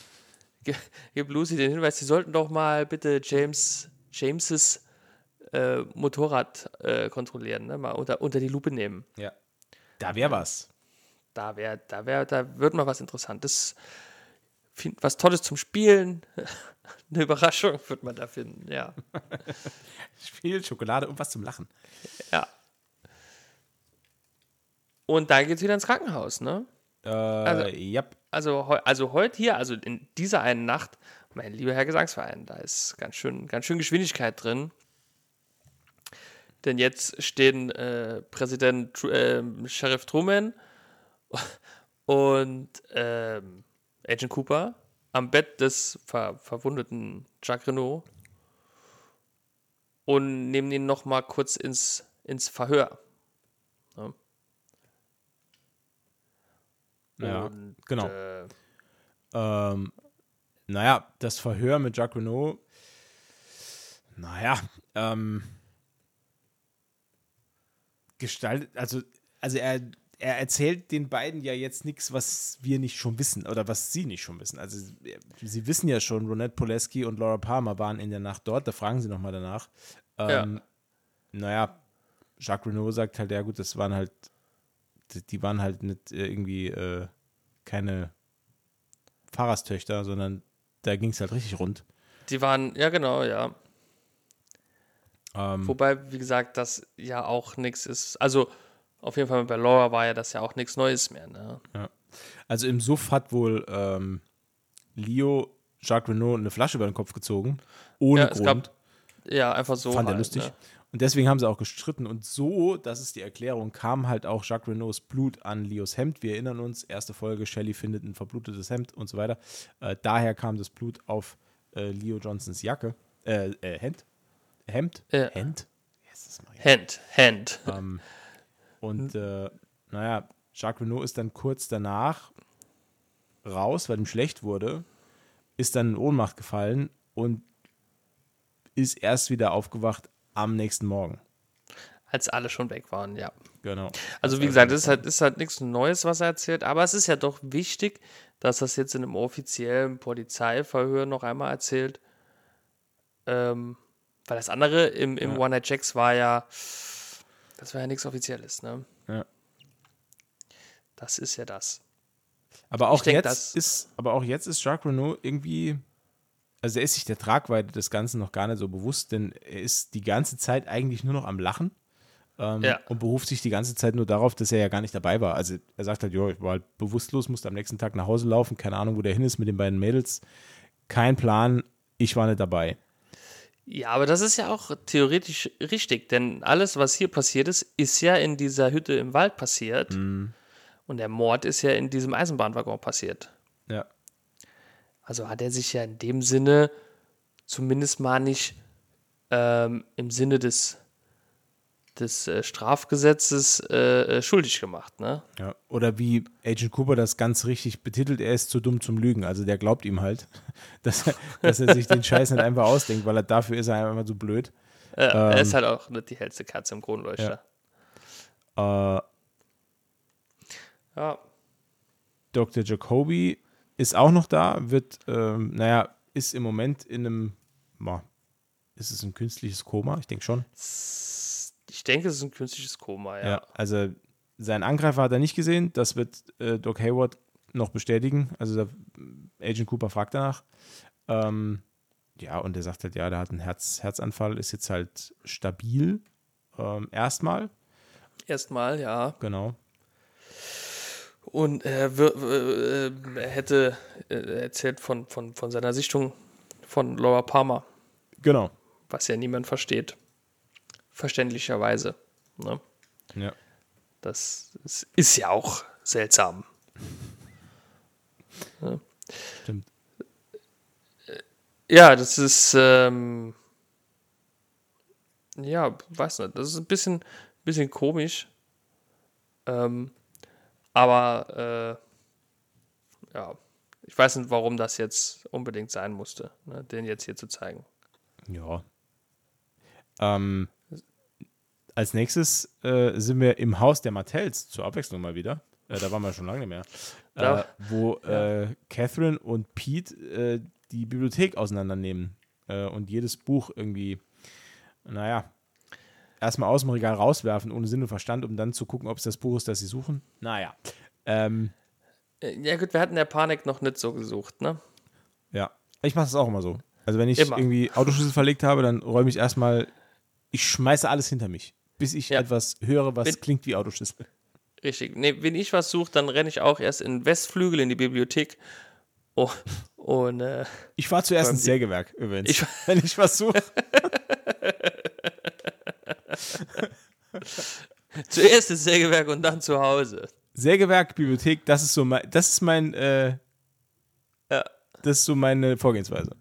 Gibt Lucy den Hinweis, sie sollten doch mal bitte James, Jameses äh, Motorrad äh, kontrollieren, ne? mal unter, unter die Lupe nehmen. Ja. Da wäre was. Da wäre, da wäre, da wird mal was Interessantes was Tolles zum Spielen. Eine Überraschung wird man da finden, ja. Spiel, Schokolade und was zum Lachen. Ja. Und dann geht es wieder ins Krankenhaus, ne? Äh, also, yep. also, also heute hier, also in dieser einen Nacht, mein lieber Herr Gesangsverein, da ist ganz schön, ganz schön Geschwindigkeit drin. Denn jetzt stehen äh, Präsident äh, Sheriff Truman und ähm, Agent Cooper am Bett des ver verwundeten Jacques Renault und nehmen ihn noch mal kurz ins, ins Verhör. Ja und, genau. Äh, ähm, naja, das Verhör mit Jacques Renault, naja, ähm, gestaltet, also, also er er erzählt den beiden ja jetzt nichts, was wir nicht schon wissen oder was sie nicht schon wissen. Also sie wissen ja schon, Ronette Poleski und Laura Palmer waren in der Nacht dort, da fragen sie nochmal danach. Ähm, ja. Naja, Jacques Renault sagt halt, ja gut, das waren halt, die waren halt nicht irgendwie äh, keine Pfarrerstöchter, sondern da ging es halt richtig rund. Die waren, ja genau, ja. Ähm, Wobei, wie gesagt, das ja auch nichts ist. Also auf jeden Fall bei Laura war ja das ja auch nichts Neues mehr. Ne? Ja. Also im Suff hat wohl ähm, Leo Jacques Renault eine Flasche über den Kopf gezogen. Ohne ja, Grund. Gab, ja, einfach so. Fand halt, er lustig. Ne? Und deswegen haben sie auch gestritten. Und so, das ist die Erklärung, kam halt auch Jacques Renaults Blut an Leos Hemd. Wir erinnern uns, erste Folge, Shelley findet ein verblutetes Hemd und so weiter. Äh, daher kam das Blut auf äh, Leo Johnsons Jacke. Äh, äh Hemd? Hemd? Ja. Hemd? Yes, Hand, Hand. Ähm, und äh, naja, Jacques Renault ist dann kurz danach raus, weil ihm schlecht wurde. ist dann in Ohnmacht gefallen und ist erst wieder aufgewacht am nächsten Morgen. Als alle schon weg waren, ja. Genau. Also wie gesagt, das ist halt, ist halt nichts Neues, was er erzählt, aber es ist ja doch wichtig, dass das jetzt in einem offiziellen Polizeiverhör noch einmal erzählt. Ähm, weil das andere im, im ja. One Night Jacks war ja, das war ja nichts Offizielles, ne? Ja. Das ist ja das. Aber auch denk, jetzt ist, aber auch jetzt ist Jacques Renault irgendwie, also er ist sich der Tragweite des Ganzen noch gar nicht so bewusst, denn er ist die ganze Zeit eigentlich nur noch am Lachen ähm, ja. und beruft sich die ganze Zeit nur darauf, dass er ja gar nicht dabei war. Also er sagt halt, jo, ich war halt bewusstlos, musste am nächsten Tag nach Hause laufen, keine Ahnung, wo der hin ist mit den beiden Mädels. Kein Plan, ich war nicht dabei. Ja, aber das ist ja auch theoretisch richtig, denn alles, was hier passiert ist, ist ja in dieser Hütte im Wald passiert. Mm. Und der Mord ist ja in diesem Eisenbahnwaggon passiert. Also hat er sich ja in dem Sinne zumindest mal nicht ähm, im Sinne des des äh, Strafgesetzes äh, äh, schuldig gemacht. Ne? Ja, oder wie Agent Cooper das ganz richtig betitelt, er ist zu dumm zum Lügen. Also der glaubt ihm halt, dass er, dass er sich den Scheiß nicht einfach ausdenkt, weil er dafür ist er einfach so blöd. Ja, ähm, er ist halt auch nicht die hellste Katze im Kronleuchter. Ja. Äh, ja. Dr. Jacoby ist auch noch da, wird, ähm, naja, ist im Moment in einem, boah, ist es ein künstliches Koma? Ich denke schon. Ich denke, es ist ein künstliches Koma, ja. ja also seinen Angreifer hat er nicht gesehen. Das wird äh, Doc Hayward noch bestätigen. Also der, Agent Cooper fragt danach. Ähm, ja, und er sagt halt, ja, der hat einen Herz, Herzanfall, ist jetzt halt stabil. Ähm, erstmal. Erstmal, ja. Genau. Und er, äh, hätte äh, erzählt von, von, von seiner Sichtung von Laura Palmer. Genau. Was ja niemand versteht verständlicherweise. Ne? Ja. Das ist, ja auch seltsam. Ja. Stimmt. Ja, das ist, ähm, ja, weiß nicht, das ist ein bisschen, bisschen komisch. Ähm, aber, äh, ja, ich weiß nicht, warum das jetzt unbedingt sein musste, ne, den jetzt hier zu zeigen. Ja. Ähm, als nächstes äh, sind wir im Haus der Martells, zur Abwechslung mal wieder. Äh, da waren wir schon lange nicht mehr. Äh, wo ja. Äh, Catherine und Pete äh, die Bibliothek auseinandernehmen und jedes Buch irgendwie, naja, erstmal aus dem Regal rauswerfen, ohne Sinn und Verstand, um dann zu gucken, ob es das Buch ist, das sie suchen. Naja. Ähm, ja, gut, wir hatten der Panik noch nicht so gesucht, ne? Ja. Ich mache das auch immer so. Also, wenn ich immer. irgendwie Autoschlüssel verlegt habe, dann räume ich erstmal, ich schmeiße alles hinter mich bis ich ja. etwas höre, was wenn, klingt wie Autoschlüssel. Richtig. Nee, wenn ich was suche, dann renne ich auch erst in den Westflügel in die Bibliothek. Oh, und, äh, ich fahre zuerst ins Sägewerk übrigens, ich, wenn ich was suche. zuerst ins Sägewerk und dann zu Hause. Sägewerk, Bibliothek, das ist so mein, das ist mein, äh, ja. das ist so meine Vorgehensweise.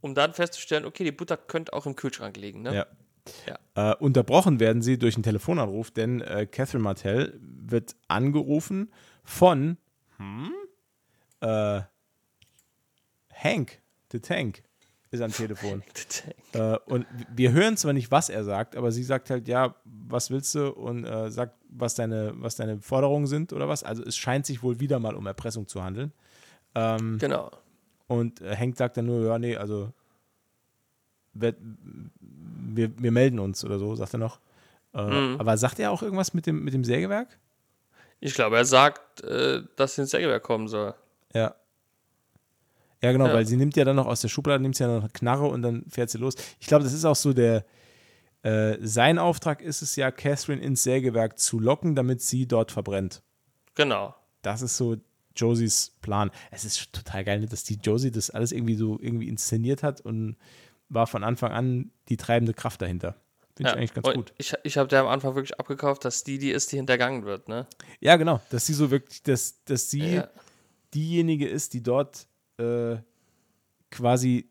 Um dann festzustellen, okay, die Butter könnte auch im Kühlschrank liegen, ne? Ja. Ja. Äh, unterbrochen werden sie durch einen Telefonanruf, denn äh, Catherine Martell wird angerufen von hm, äh, Hank, the Tank, ist am Telefon. Äh, und wir hören zwar nicht, was er sagt, aber sie sagt halt, ja, was willst du? Und äh, sagt, was deine, was deine Forderungen sind oder was. Also es scheint sich wohl wieder mal um Erpressung zu handeln. Ähm, genau. Und äh, Hank sagt dann nur, ja, nee, also wir, wir, melden uns oder so, sagt er noch. Äh, mhm. Aber sagt er auch irgendwas mit dem, mit dem Sägewerk? Ich glaube, er sagt, äh, dass ins Sägewerk kommen soll. Ja. Ja, genau, ja. weil sie nimmt ja dann noch aus der Schublade, nimmt sie ja noch eine Knarre und dann fährt sie los. Ich glaube, das ist auch so der, äh, sein Auftrag ist es ja, Catherine ins Sägewerk zu locken, damit sie dort verbrennt. Genau. Das ist so Josies Plan. Es ist total geil, dass die Josie das alles irgendwie so irgendwie inszeniert hat und war von Anfang an die treibende Kraft dahinter. Finde ja. ich eigentlich ganz gut. Ich, ich habe dir am Anfang wirklich abgekauft, dass die die ist, die hintergangen wird, ne? Ja, genau. Dass sie so wirklich, dass, dass sie ja. diejenige ist, die dort äh, quasi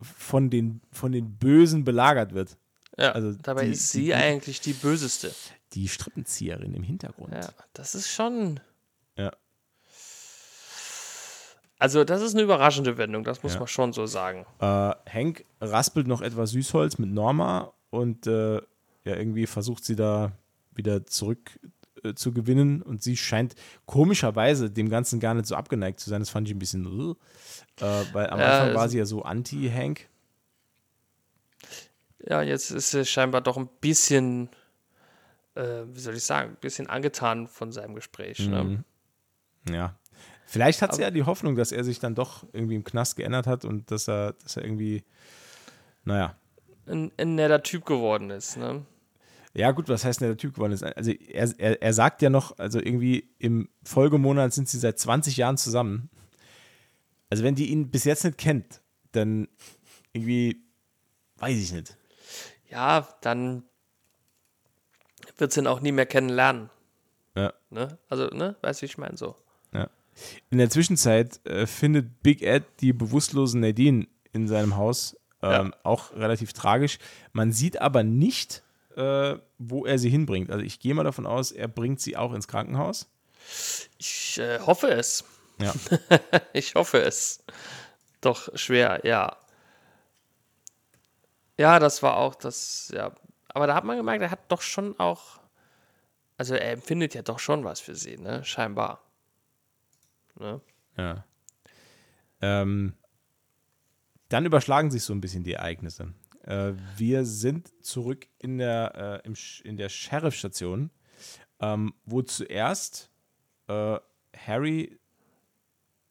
von den, von den Bösen belagert wird. Ja, also dabei die, ist sie die, eigentlich die Böseste. Die Strippenzieherin im Hintergrund. Ja, das ist schon. Ja. Also, das ist eine überraschende Wendung, das muss ja. man schon so sagen. Äh, Hank raspelt noch etwas Süßholz mit Norma und äh, ja, irgendwie versucht sie da wieder zurück äh, zu gewinnen und sie scheint komischerweise dem Ganzen gar nicht so abgeneigt zu sein. Das fand ich ein bisschen, äh, weil am Anfang war sie ja so anti-Hank. Ja, jetzt ist sie scheinbar doch ein bisschen, äh, wie soll ich sagen, ein bisschen angetan von seinem Gespräch. Ne? Mhm. Ja. Vielleicht hat sie ja die Hoffnung, dass er sich dann doch irgendwie im Knast geändert hat und dass er, dass er irgendwie, naja. Ein, ein netter Typ geworden ist, ne? Ja, gut, was heißt denn der Typ geworden ist? Also er, er, er sagt ja noch, also irgendwie im Folgemonat sind sie seit 20 Jahren zusammen. Also wenn die ihn bis jetzt nicht kennt, dann irgendwie, weiß ich nicht. Ja, dann wird sie ihn auch nie mehr kennenlernen. Ja. Ne? Also, ne, weißt du, wie ich meine so. Ja. In der Zwischenzeit äh, findet Big Ed die bewusstlosen Nadine in seinem Haus. Ähm, ja. Auch relativ tragisch. Man sieht aber nicht, äh, wo er sie hinbringt. Also ich gehe mal davon aus, er bringt sie auch ins Krankenhaus. Ich äh, hoffe es. Ja. ich hoffe es. Doch schwer, ja. Ja, das war auch das, ja. Aber da hat man gemerkt, er hat doch schon auch, also er empfindet ja doch schon was für sie, ne? Scheinbar. Ne? Ja. Ähm, dann überschlagen sich so ein bisschen die Ereignisse. Äh, wir sind zurück in der, äh, im, in der Sheriff-Station, ähm, wo zuerst äh, Harry,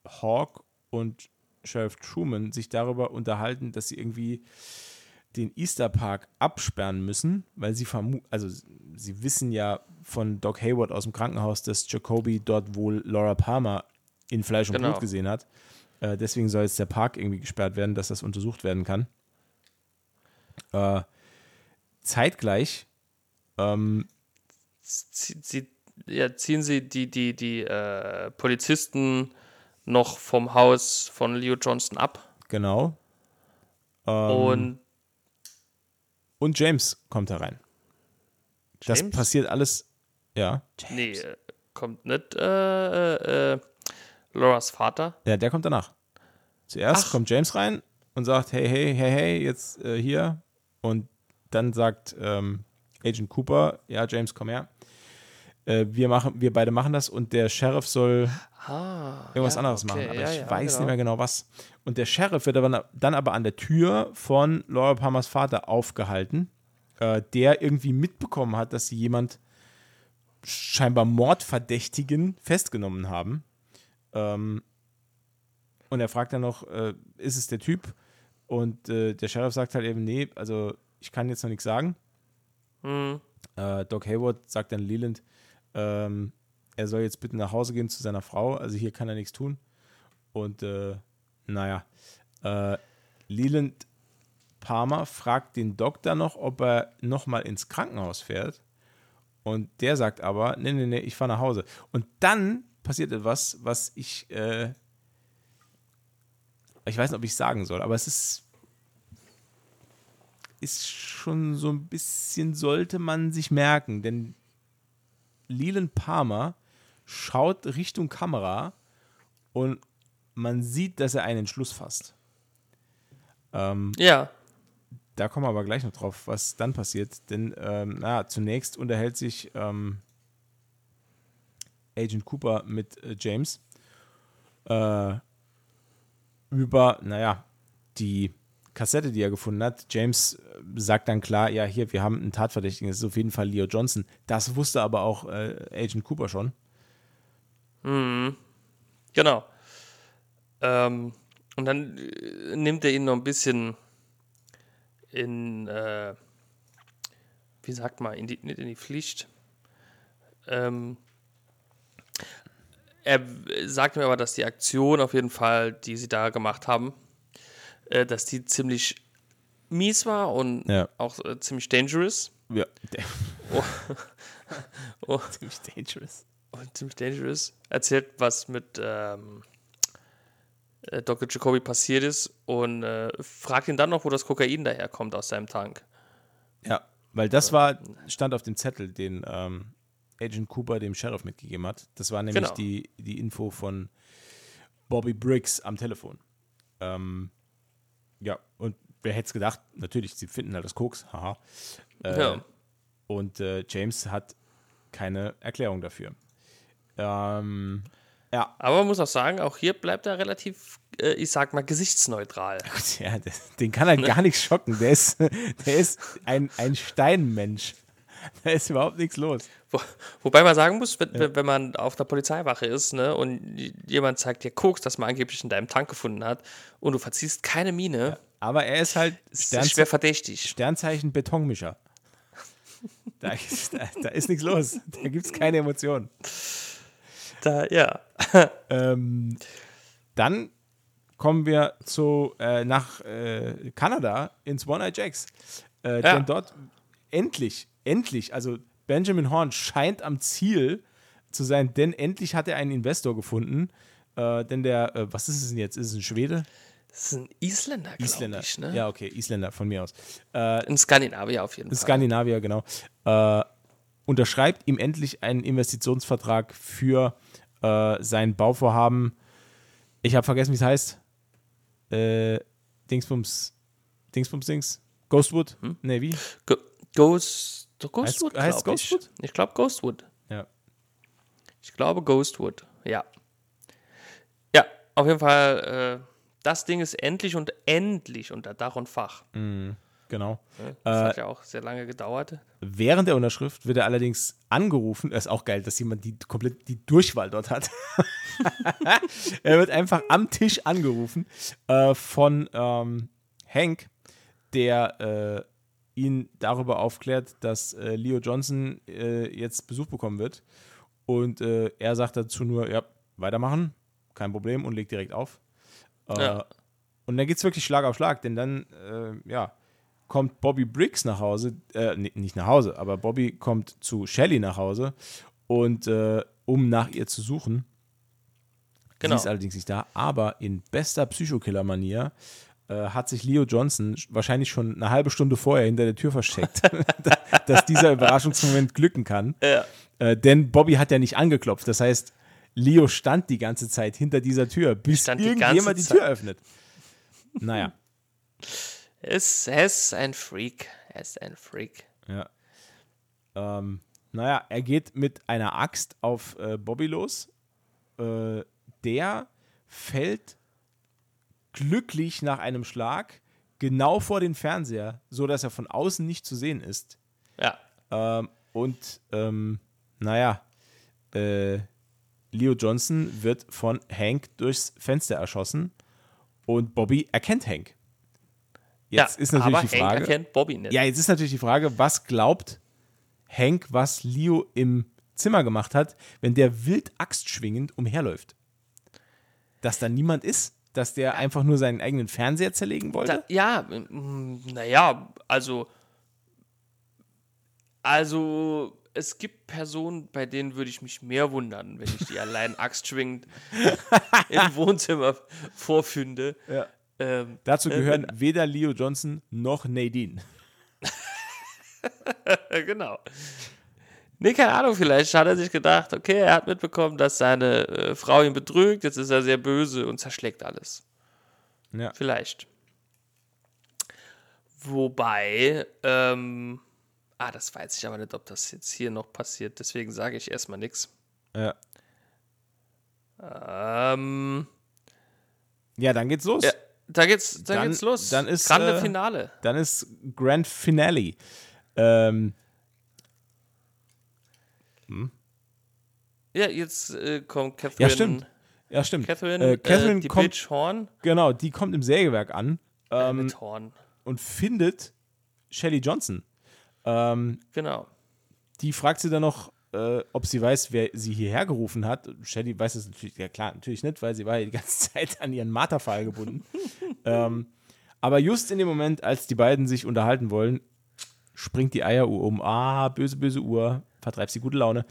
Hawk und Sheriff Truman sich darüber unterhalten, dass sie irgendwie den Easter Park absperren müssen, weil sie vermuten, also sie wissen ja von Doc Hayward aus dem Krankenhaus, dass Jacoby dort wohl Laura Palmer in Fleisch und genau. Blut gesehen hat. Äh, deswegen soll jetzt der Park irgendwie gesperrt werden, dass das untersucht werden kann. Äh, zeitgleich ähm, sie, sie, ja, ziehen sie die, die, die äh, Polizisten noch vom Haus von Leo Johnston ab. Genau. Ähm, und und James kommt herein. James? Das passiert alles, ja. James. Nee, äh, kommt nicht äh, äh, Lauras Vater. Ja, der kommt danach. Zuerst Ach. kommt James rein und sagt, hey, hey, hey, hey, jetzt äh, hier. Und dann sagt ähm, Agent Cooper, ja, James, komm her. Äh, wir, machen, wir beide machen das und der Sheriff soll ah, irgendwas ja, anderes okay, machen. Aber ja, ich ja, weiß genau. nicht mehr genau was. Und der Sheriff wird aber dann aber an der Tür von Laura Palmers Vater aufgehalten, äh, der irgendwie mitbekommen hat, dass sie jemand scheinbar Mordverdächtigen festgenommen haben. Ähm, und er fragt dann noch, äh, ist es der Typ? Und äh, der Sheriff sagt halt eben, nee, also ich kann jetzt noch nichts sagen. Mhm. Äh, Doc Hayward sagt dann Leland, ähm, er soll jetzt bitte nach Hause gehen zu seiner Frau, also hier kann er nichts tun. Und äh, naja, äh, Leland Palmer fragt den Doktor noch, ob er nochmal ins Krankenhaus fährt. Und der sagt aber, nee, nee, nee, ich fahre nach Hause. Und dann passiert etwas, was ich äh, ich weiß nicht, ob ich sagen soll, aber es ist, ist schon so ein bisschen, sollte man sich merken, denn Leland Palmer schaut Richtung Kamera und man sieht, dass er einen Entschluss fasst. Ähm, ja. Da kommen wir aber gleich noch drauf, was dann passiert. Denn, ähm, na, zunächst unterhält sich ähm, Agent Cooper mit äh, James. Äh, über, naja, die Kassette, die er gefunden hat. James äh, sagt dann klar, ja, hier, wir haben einen Tatverdächtigen, das ist auf jeden Fall Leo Johnson. Das wusste aber auch äh, Agent Cooper schon. Mhm. Genau. Ähm, und dann äh, nimmt er ihn noch ein bisschen in, äh, wie sagt man, in die, nicht in die Pflicht. Ähm, er sagt mir aber, dass die Aktion auf jeden Fall, die sie da gemacht haben, äh, dass die ziemlich mies war und ja. auch äh, ziemlich dangerous. Ja. Oh. oh. Ziemlich dangerous. Und ziemlich dangerous. Erzählt, was mit ähm, äh, Dr. Jacoby passiert ist und äh, fragt ihn dann noch, wo das Kokain daherkommt aus seinem Tank. Ja, weil das war, stand auf dem Zettel, den ähm, Agent Cooper dem Sheriff mitgegeben hat. Das war nämlich genau. die, die Info von Bobby Briggs am Telefon. Ähm, ja, und wer hätte es gedacht? Natürlich, sie finden halt das Koks, haha. Äh, ja. Und äh, James hat keine Erklärung dafür. Ähm, ja. Aber man muss auch sagen, auch hier bleibt er relativ, äh, ich sag mal, gesichtsneutral. Ja, den kann er gar nicht schocken. Der ist, der ist ein, ein Steinmensch. Da ist überhaupt nichts los. Wo, wobei man sagen muss, wenn, ja. wenn, man auf der Polizeiwache ist ne, und jemand zeigt dir Koks, das man angeblich in deinem Tank gefunden hat, und du verziehst keine Miene. Ja, aber er ist halt Sternze schwer verdächtig. Sternzeichen Betonmischer. Da ist, da, da ist nichts los. Da gibt es keine Emotionen. Da, ja. ähm, dann kommen wir zu, äh, nach äh, Kanada ins One Eye Jacks. Äh, ja. Denn dort endlich, endlich, also Benjamin Horn scheint am Ziel zu sein, denn endlich hat er einen Investor gefunden. Äh, denn der, äh, was ist es denn jetzt? Ist es ein Schwede? Das ist ein Isländer, Isländer. Ich, ne? Ja, okay, Isländer von mir aus. Äh, ein Skandinavier auf jeden Fall. Skandinavier, genau. Äh, unterschreibt ihm endlich einen Investitionsvertrag für äh, sein Bauvorhaben. Ich habe vergessen, wie es heißt. Äh, Dingsbums, Dingsbums Dings. Ghostwood? Hm? Ne, wie? Go Ghost, Ghostwood? Heißt, heißt Ghostwood? Ich, ich glaube Ghostwood. Ja. Ich glaube Ghostwood, ja. Ja, auf jeden Fall, äh, das Ding ist endlich und endlich unter Dach und Fach. Mhm. Genau. Das äh, hat ja auch sehr lange gedauert. Während der Unterschrift wird er allerdings angerufen. Das ist auch geil, dass jemand die komplett die Durchwahl dort hat. er wird einfach am Tisch angerufen äh, von ähm, Hank, der äh, ihn darüber aufklärt, dass äh, Leo Johnson äh, jetzt Besuch bekommen wird. Und äh, er sagt dazu nur: Ja, weitermachen, kein Problem, und legt direkt auf. Ja. Und dann geht es wirklich Schlag auf Schlag, denn dann, ja kommt Bobby Briggs nach Hause, äh, nicht nach Hause, aber Bobby kommt zu Shelly nach Hause und äh, um nach ihr zu suchen. Genau. Sie ist allerdings nicht da, aber in bester Psychokiller-Manier äh, hat sich Leo Johnson wahrscheinlich schon eine halbe Stunde vorher hinter der Tür versteckt, dass dieser Überraschungsmoment glücken kann. Ja. Äh, denn Bobby hat ja nicht angeklopft. Das heißt, Leo stand die ganze Zeit hinter dieser Tür, bis irgendjemand die, die Tür öffnet. Naja. er ist ein Freak. Er ist ein Freak. Ja. Ähm, naja, er geht mit einer Axt auf äh, Bobby los. Äh, der fällt glücklich nach einem Schlag genau vor den Fernseher, so dass er von außen nicht zu sehen ist. Ja. Ähm, und ähm, naja, äh, Leo Johnson wird von Hank durchs Fenster erschossen und Bobby erkennt Hank. Jetzt ja, ist natürlich die Frage. Hank erkennt Bobby nicht. Ja, jetzt ist natürlich die Frage, was glaubt Hank, was Leo im Zimmer gemacht hat, wenn der wild Axt schwingend umherläuft? Dass da niemand ist? Dass der einfach nur seinen eigenen Fernseher zerlegen wollte? Da, ja, naja, also. Also, es gibt Personen, bei denen würde ich mich mehr wundern, wenn ich die allein Axt schwingend im Wohnzimmer vorfinde. Ja. Ähm, Dazu gehören äh, weder Leo Johnson noch Nadine. genau. Nee, keine Ahnung, vielleicht hat er sich gedacht, okay, er hat mitbekommen, dass seine äh, Frau ihn betrügt, jetzt ist er sehr böse und zerschlägt alles. Ja. Vielleicht. Wobei, ähm, ah, das weiß ich aber nicht, ob das jetzt hier noch passiert, deswegen sage ich erstmal nichts. Ja. Ähm, ja, dann geht's los. Ja, da geht's, da dann, geht's los. Dann ist, Grande äh, Finale. Dann ist Grand Finale. Ähm. Hm? Ja, jetzt äh, kommt Catherine. Ja, stimmt. Ja, stimmt. Catherine, äh, Catherine äh, die kommt, Bitch Horn. Genau, die kommt im Sägewerk an. Ähm, mit Horn. Und findet Shelly Johnson. Ähm, genau. Die fragt sie dann noch, äh, ob sie weiß, wer sie hierher gerufen hat. Shelly weiß es natürlich, ja klar, natürlich nicht, weil sie war ja die ganze Zeit an ihren Marterpfahl gebunden. ähm, aber just in dem Moment, als die beiden sich unterhalten wollen, springt die Eieruhr um. Ah, böse, böse Uhr, vertreibt sie gute Laune.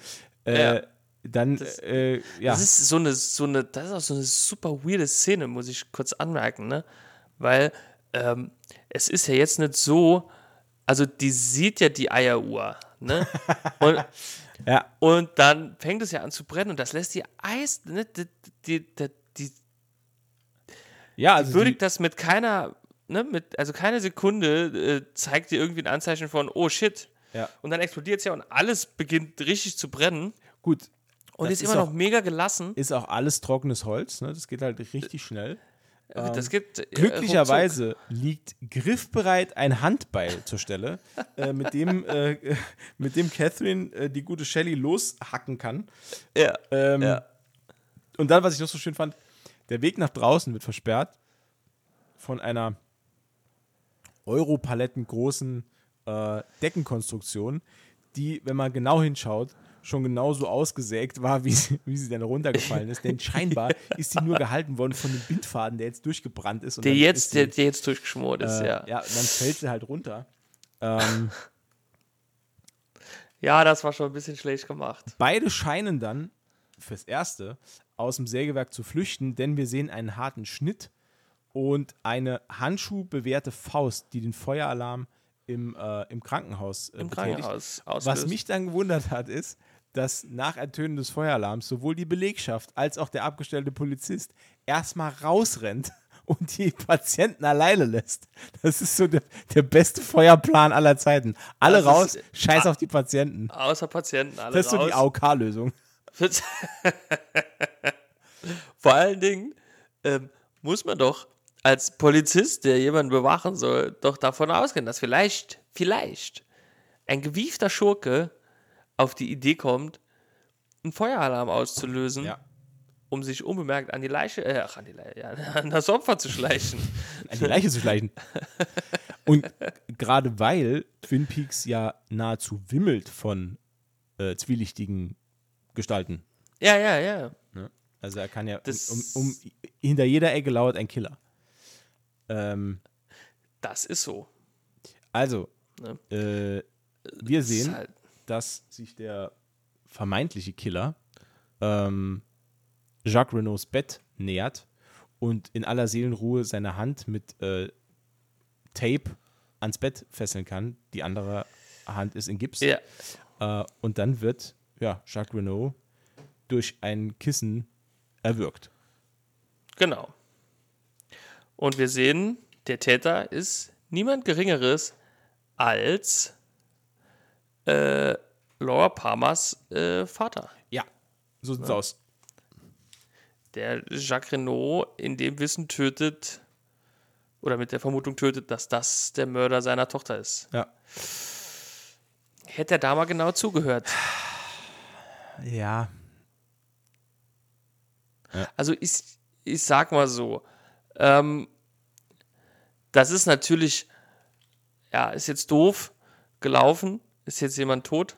Äh, ja. Dann, das, äh, ja. Das ist so eine, so eine, das ist auch so eine super weirde Szene, muss ich kurz anmerken, ne? Weil ähm, es ist ja jetzt nicht so, also die sieht ja die Eieruhr, ne? Und ja. Und dann fängt es ja an zu brennen und das lässt die Eis, ne, die, die, die, Ja, also die würdigt das mit keiner, ne, mit, also keine Sekunde äh, zeigt dir irgendwie ein Anzeichen von, oh shit. Ja. Und dann explodiert es ja und alles beginnt richtig zu brennen. Gut. Und ist ist immer auch- noch mega gelassen. Ist auch alles trockenes Holz, ne? Das geht halt richtig schnell. das gibt äh, Glücklicherweise liegt griffbereit ein Handbeil zur Stelle, äh, mit, dem, äh, mit dem Catherine äh, die gute Shelley loshacken kann. Ja. Ähm, Ja. Und dann, was ich noch so schön fand, der Weg nach draußen wird versperrt von einer Europaletten großen äh, Deckenkonstruktion, die, wenn man genau hinschaut, schon genauso ausgesägt war, wie sie, wie sie dann runtergefallen ist. Denn scheinbar ist sie nur gehalten worden von dem Bindfaden, der jetzt durchgebrannt ist. Und Der jetzt, ist der, die, der jetzt durchgeschmort ist, äh, ja. ja, und dann fällt sie halt runter. Ähm, Ja, das war schon ein bisschen schlecht gemacht. Beide scheinen dann fürs Erste aus dem Sägewerk zu flüchten, denn wir sehen einen harten Schnitt und eine handschuhbewehrte Faust, die den Feueralarm im, äh, im Krankenhaus äh, Im betätigt. Krankenhaus Was mich dann gewundert hat, ist, dass nach Ertönen des Feueralarms sowohl die Belegschaft als auch der abgestellte Polizist erstmal rausrennt und die Patienten alleine lässt. Das ist so der, der beste Feuerplan aller Zeiten. Alle Das raus, ist- scheiß auf die Patienten. Außer Patienten, alle Das ist so die raus. AOK-Lösung. Vor allen Dingen ähm, muss man doch als Polizist, der jemanden bewachen soll, doch davon ausgehen, dass vielleicht, vielleicht ein gewiefter Schurke auf die Idee kommt, einen Feueralarm auszulösen, Ja. um sich unbemerkt an die Leiche, äh, ach, an die Leiche, ja, an das Opfer zu schleichen. an die Leiche zu schleichen. Und gerade weil Twin Peaks ja nahezu wimmelt von äh, zwielichtigen Gestalten. ja, ja, ja. Ne? Also er kann ja um, um, hinter jeder Ecke lauert ein Killer. Ähm, Das ist so. also, Ne? äh, wir Das sehen, halt, dass sich der vermeintliche Killer ähm, Jacques Renaults Bett nähert und in aller Seelenruhe seine Hand mit äh, Tape ans Bett fesseln kann. Die andere Hand ist in Gips. ja, Äh, und dann wird ja, Jacques Renault durch ein Kissen erwürgt. genau. Und wir sehen, der Täter ist niemand Geringeres als äh, Laura Palmers äh, Vater. Ja, so sieht's aus. der Jacques Renault in dem Wissen tötet oder mit der Vermutung tötet, dass das der Mörder seiner Tochter ist. Ja. Hätte er da mal genau zugehört. Ja. Also ich, ich sag mal so, ähm, das ist natürlich, ja, ist jetzt doof gelaufen, ist jetzt jemand tot,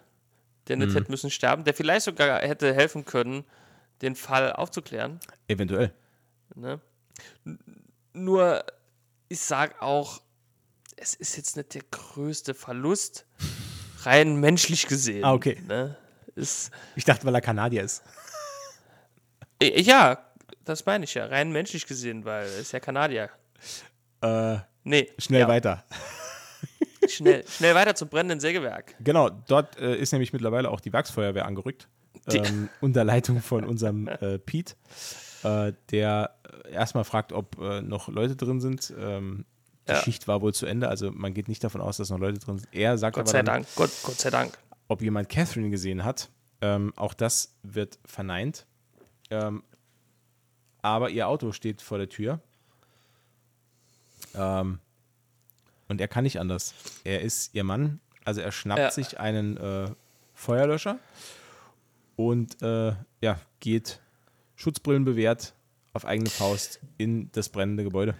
der nicht hätte müssen sterben, der vielleicht sogar hätte helfen können, den Fall aufzuklären. Eventuell. Ne? Nur, ich sag auch, es ist jetzt nicht der größte Verlust, rein menschlich gesehen. Ah, okay. Ne? Ist, Ich dachte, weil er Kanadier ist. ja, das meine ich ja, rein menschlich gesehen, weil er ist ja Kanadier. Äh, Nee, schnell ja, weiter. Schnell, schnell weiter zum brennenden Sägewerk. Genau, dort äh, ist nämlich mittlerweile auch die Werksfeuerwehr angerückt. Ähm, unter Leitung von unserem äh, Pete, äh, der äh, erstmal fragt, ob äh, noch Leute drin sind. Ähm, die Ja. Schicht war wohl zu Ende, also man geht nicht davon aus, dass noch Leute drin sind. Er sagt Gott aber sei dann, Dank, Gott, Gott sei Dank. ob jemand Catherine gesehen hat. Ähm, auch das wird verneint. Ähm, aber ihr Auto steht vor der Tür. Ähm, und er kann nicht anders. Er ist ihr Mann, also er schnappt Ja. sich einen äh, Feuerlöscher und äh, ja, geht Schutzbrillen bewährt auf eigene Faust in das brennende Gebäude.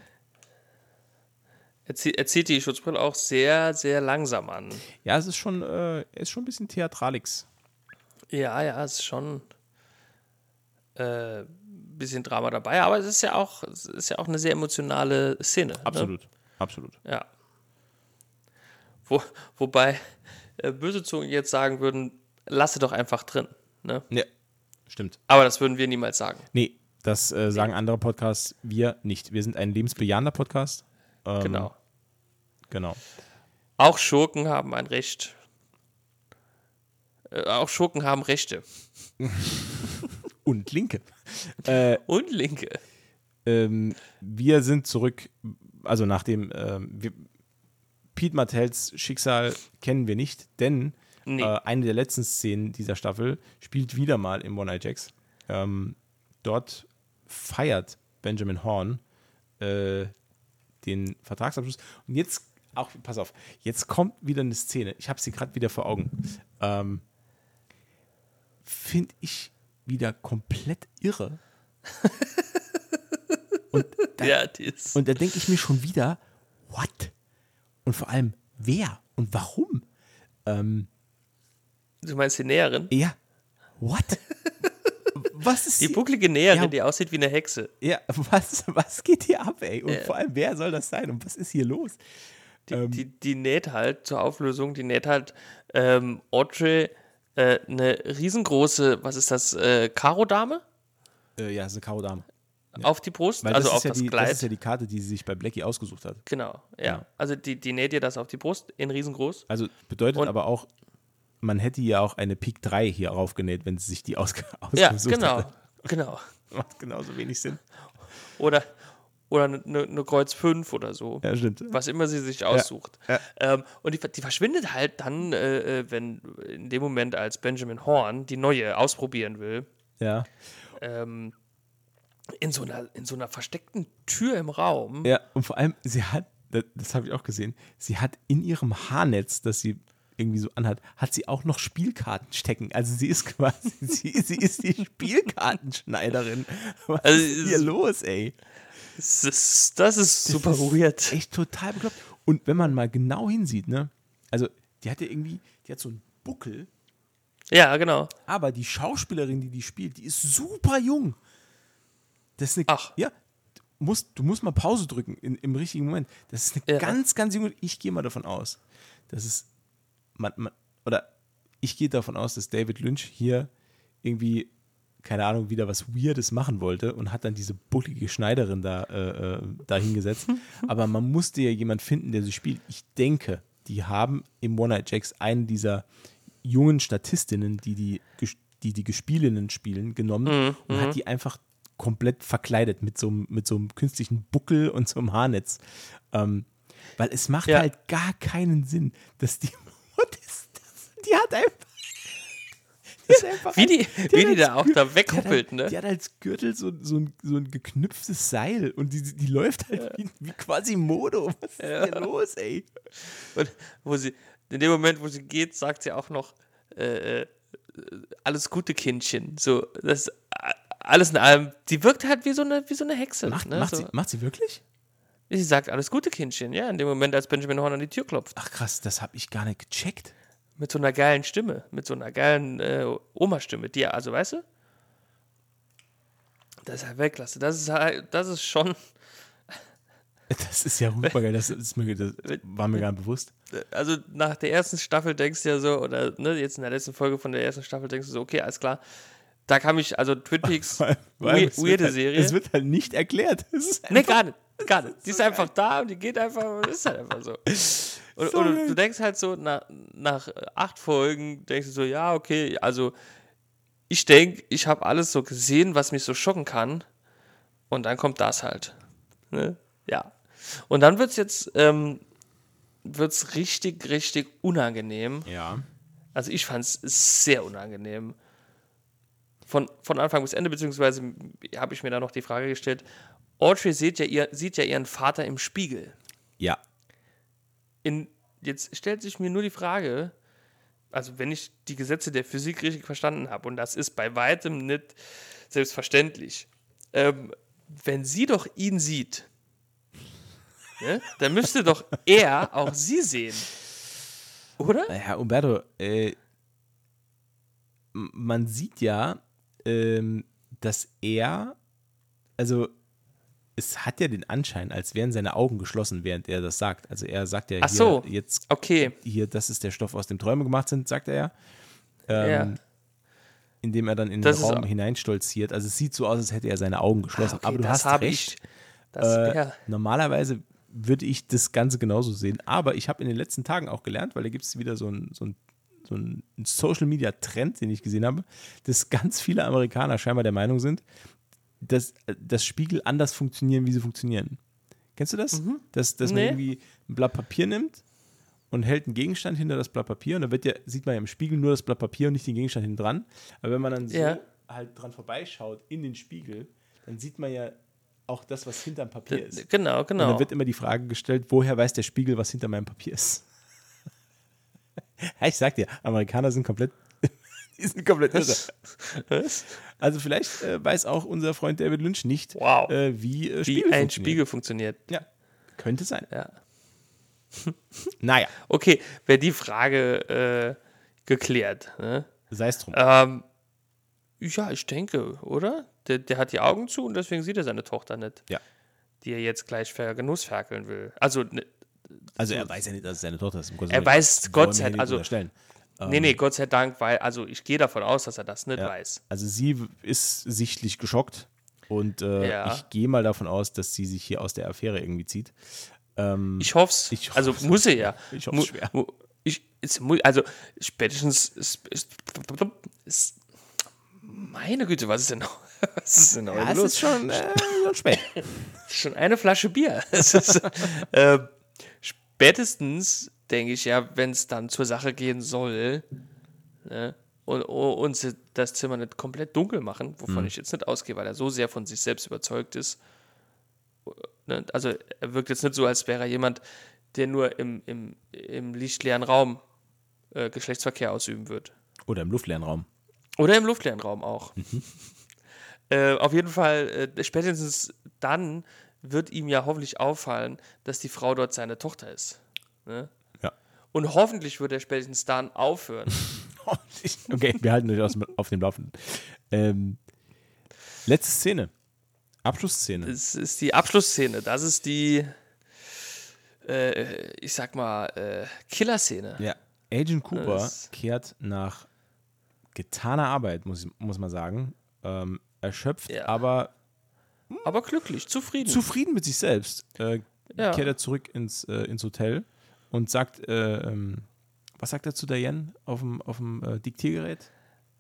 Er zieht, er zieht die Schutzbrille auch sehr, sehr langsam an. Ja, es ist schon, äh, ist schon ein bisschen Theatralix. Ja, ja, es ist schon äh, bisschen Drama dabei, aber es ist ja auch, es ist ja auch eine sehr emotionale Szene. Ne? Absolut, absolut. Ja. Wo, wobei äh, böse Zungen jetzt sagen würden, lasse doch einfach drin. Ne? Ja, stimmt. Aber das würden wir niemals sagen. Nee, das äh, sagen andere Podcasts, wir nicht. Wir sind ein lebensbejahender Podcast. Ähm, Genau. Genau. Auch Schurken haben ein Recht. Äh, auch Schurken haben Rechte. Und Linke. äh, Und Linke. ähm, wir sind zurück, also nachdem ähm, wir, Pete Martells Schicksal kennen wir nicht, denn nee. äh, eine der letzten Szenen dieser Staffel spielt wieder mal im One Eye Jacks. Ähm, dort feiert Benjamin Horn äh, den Vertragsabschluss. Und jetzt auch, pass auf, jetzt kommt wieder eine Szene. Ich habe sie gerade wieder vor Augen. Ähm, Finde ich wieder komplett irre. und da, ja, und da denke ich mir schon wieder, what? Und vor allem, wer und warum? Ähm, du meinst die Näherin? Ja. What? was ist die bucklige Näherin, ja, die aussieht wie eine Hexe. Ja, was, was geht hier ab, ey? Und ja. vor allem, wer soll das sein und was ist hier los? Die, ähm, die, die näht halt zur Auflösung, die näht halt ähm, Audrey äh, eine riesengroße, was ist das, äh, Karo-Dame? Äh, ja, ist eine Karo-Dame. Ja. Auf die Brust, Weil also auf ja das die, Kleid. Das ist ja die Karte, die sie sich bei Blackie ausgesucht hat. Genau, ja. ja. Also die, die näht ihr das auf die Brust in riesengroß. Also bedeutet Und, aber auch, man hätte ja auch eine Pik 3 hier raufgenäht, wenn sie sich die ausge ausgesucht ja, genau, hätte. genau. Macht genauso wenig Sinn. Oder, oder eine, eine, Kreuz 5 oder so. Ja, stimmt. Was immer sie sich aussucht. Ja, ja. Ähm, und die, die, verschwindet halt dann, äh, äh, wenn in dem Moment, als Benjamin Horn die neue ausprobieren will. Ja. Ähm, in so, einer, in so einer versteckten Tür im Raum. Ja, und vor allem, sie hat, das, das habe ich auch gesehen, sie hat in ihrem Haarnetz, das sie irgendwie so anhat, hat sie auch noch Spielkarten stecken. Also sie ist quasi, sie, sie ist die Spielkartenschneiderin. Was also, ist hier los, ey? Das ist, das ist super das ist weird. Echt total bekloppt. Und wenn man mal genau hinsieht, ne? Also, die hat ja irgendwie, die hat so einen Buckel. Ja, genau. Aber die Schauspielerin, die die spielt, die ist super jung. Das ist eine, Ach. Ja, musst, du musst mal Pause drücken in, im richtigen Moment. Das ist eine ja. ganz, ganz junge. Ich gehe mal davon aus, dass es. Man, man, oder ich gehe davon aus, dass David Lynch hier irgendwie keine Ahnung, wieder was Weirdes machen wollte und hat dann diese bullige Schneiderin da, äh, äh da hingesetzt. Aber man musste ja jemand finden, der sie spielt. Ich denke, die haben im One Night Jacks einen dieser jungen Statistinnen, die die, die, die Gespielinnen spielen, genommen mhm. und hat mhm. die einfach komplett verkleidet mit so, mit so einem künstlichen Buckel und so einem Haarnetz. Ähm, weil es macht ja. halt gar keinen Sinn, dass die. Das? Die hat einfach wie die, wie die da auch da weghuppelt, ne? Die hat als Gürtel so, so, ein, so ein geknüpftes Seil und die, die läuft halt ja. wie, wie quasi Modo. Was ist ja. hier los, ey? Und wo sie, in dem Moment, wo sie geht, sagt sie auch noch, äh, äh alles Gute, Kindchen. So, das alles in allem. Die wirkt halt wie so eine, wie so eine Hexe. Macht, ne? macht, so. sie, macht sie wirklich? Sie sagt alles Gute, Kindchen, ja, in dem Moment, als Benjamin Horn an die Tür klopft. Ach krass, das habe ich gar nicht gecheckt. Mit so einer geilen Stimme, mit so einer geilen äh, Oma-Stimme, die, also weißt du? Das ist halt Weltklasse. Das ist halt, das ist schon. Das ist ja super geil, das, ist mir, das war mir gar nicht bewusst. Also nach der ersten Staffel denkst du ja so, oder ne, jetzt in der letzten Folge von der ersten Staffel denkst du so, okay, alles klar. Da kam ich, also Twin Peaks, weil, weil weirde halt, Serie. Es wird halt nicht erklärt. nee, gar nicht. Gar nicht. Die ist einfach da und die geht einfach, ist halt einfach so. Und, und du denkst halt so, nach, nach acht Folgen denkst du so, ja, okay, also ich denke, ich habe alles so gesehen, was mich so schocken kann. Und dann kommt das halt. Ne? Ja. Und dann wird es jetzt ähm, wird's richtig, richtig unangenehm. Ja. Also ich fand es sehr unangenehm. Von, von Anfang bis Ende, beziehungsweise habe ich mir da noch die Frage gestellt, Audrey sieht ja, ihr, sieht ja ihren Vater im Spiegel. Ja in, jetzt stellt sich mir nur die Frage, also wenn ich die Gesetze der Physik richtig verstanden habe, und das ist bei weitem nicht selbstverständlich, ähm, wenn sie doch ihn sieht, ne, dann müsste doch er auch sie sehen. Oder? Ja, Umberto, äh, man sieht ja, ähm, dass er, also es hat ja den Anschein, als wären seine Augen geschlossen, während er das sagt. Also er sagt ja Ach hier so. jetzt, okay. hier, das ist der Stoff, aus dem Träume gemacht sind, sagt er. Ähm, ja. Indem er dann in das den Raum hineinstolziert. Also es sieht so aus, als hätte er seine Augen geschlossen. Ah, okay, Aber du hast recht. Ich, das, äh, ja. Normalerweise würde ich das Ganze genauso sehen. Aber ich habe in den letzten Tagen auch gelernt, weil da gibt es wieder so ein, so ein so ein Social Media Trend, den ich gesehen habe, dass ganz viele Amerikaner scheinbar der Meinung sind, dass, dass Spiegel anders funktionieren, wie sie funktionieren. Kennst du das? Mhm. Dass, dass nee. man irgendwie ein Blatt Papier nimmt und hält einen Gegenstand hinter das Blatt Papier und dann wird ja, sieht man ja im Spiegel nur das Blatt Papier und nicht den Gegenstand hinten dran. Aber wenn man dann so ja. halt dran vorbeischaut in den Spiegel, dann sieht man ja auch das, was hinterm Papier ist. Genau, genau. Und dann wird immer die Frage gestellt, woher weiß der Spiegel, was hinter meinem Papier ist? ich sag dir, Amerikaner sind komplett, die sind komplett irre. Was? Also vielleicht äh, weiß auch unser Freund David Lynch nicht, wow. äh, wie, äh, wie ein Spiegel funktioniert. Ja, könnte sein. Ja. naja. Okay, wäre die Frage äh, geklärt. Ne? Sei es drum. Ähm, ja, ich denke, oder? Der, der hat die Augen zu und deswegen sieht er seine Tochter nicht. Ja. Die er jetzt gleich Genussferkeln will. Also, ne, also er weiß ja nicht, dass es seine Tochter ist. Er weiß Gott sei Dank. Also, nee, nee, Gott sei Dank, weil, also ich gehe davon aus, dass er das nicht ja. weiß. Also sie ist sichtlich geschockt und äh, ja. ich gehe mal davon aus, dass sie sich hier aus der Affäre irgendwie zieht. Ähm, ich hoffe es. Also muss sie ja. Ich hoffe es schwer. Ich, also spätestens meine Güte, was ist denn noch? Was ist denn heute ja, los? Es ist schon, äh, schon spät. schon eine Flasche Bier. ist, äh, spätestens denke ich ja, wenn es dann zur Sache gehen soll ne, und, sie das Zimmer nicht komplett dunkel machen, wovon mhm. ich jetzt nicht ausgehe, weil er so sehr von sich selbst überzeugt ist. Ne, also er wirkt jetzt nicht so, als wäre er jemand, der nur im, im, im lichtleeren Raum äh, Geschlechtsverkehr ausüben wird. Oder im luftleeren Raum. Oder im luftleeren Raum auch. Mhm. Äh, auf jeden Fall, äh, spätestens dann wird ihm ja hoffentlich auffallen, dass die Frau dort seine Tochter ist. Ne? Und hoffentlich wird er spätestens dann aufhören. okay, wir halten euch auf dem Laufenden. Ähm, letzte Szene. Abschlussszene. Das ist die Abschlussszene. Das ist die, äh, ich sag mal, äh, Killerszene. Ja. Agent Cooper das kehrt nach getaner Arbeit, muss, muss man sagen. Ähm, erschöpft, ja. aber. Aber glücklich, zufrieden. Zufrieden mit sich selbst. Äh, ja. Kehrt er zurück ins, äh, ins Hotel und sagt, äh, ähm, was sagt er zu Diane auf dem, auf dem äh, Diktiergerät?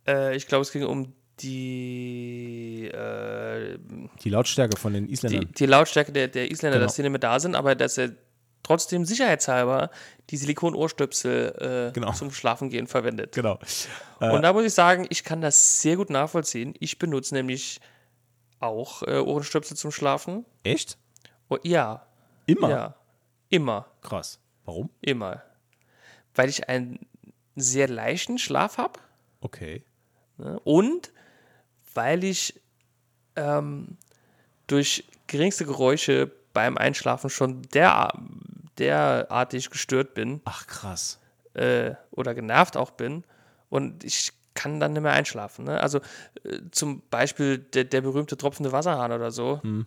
Äh, ich glaube, es ging um die äh, die Lautstärke von den Isländern. Die, die Lautstärke der, der Isländer, genau. dass die nicht mehr da sind, aber dass er trotzdem sicherheitshalber die Silikon-Ohrstöpsel äh, genau. zum Schlafengehen verwendet. Genau. Äh, Und da muss ich sagen, ich kann das sehr gut nachvollziehen. Ich benutze nämlich auch äh, Ohrenstöpsel zum Schlafen. Echt? Oh, ja. Immer? Ja. Immer. Krass. Warum? Immer. Weil ich einen sehr leichten Schlaf habe. Okay. Ne? Und weil ich ähm, durch geringste Geräusche beim Einschlafen schon der, derartig gestört bin. Ach, krass. Äh, oder genervt auch bin. Und ich kann dann nicht mehr einschlafen. Ne? Also äh, zum Beispiel der, der berühmte tropfende Wasserhahn oder so. Hm.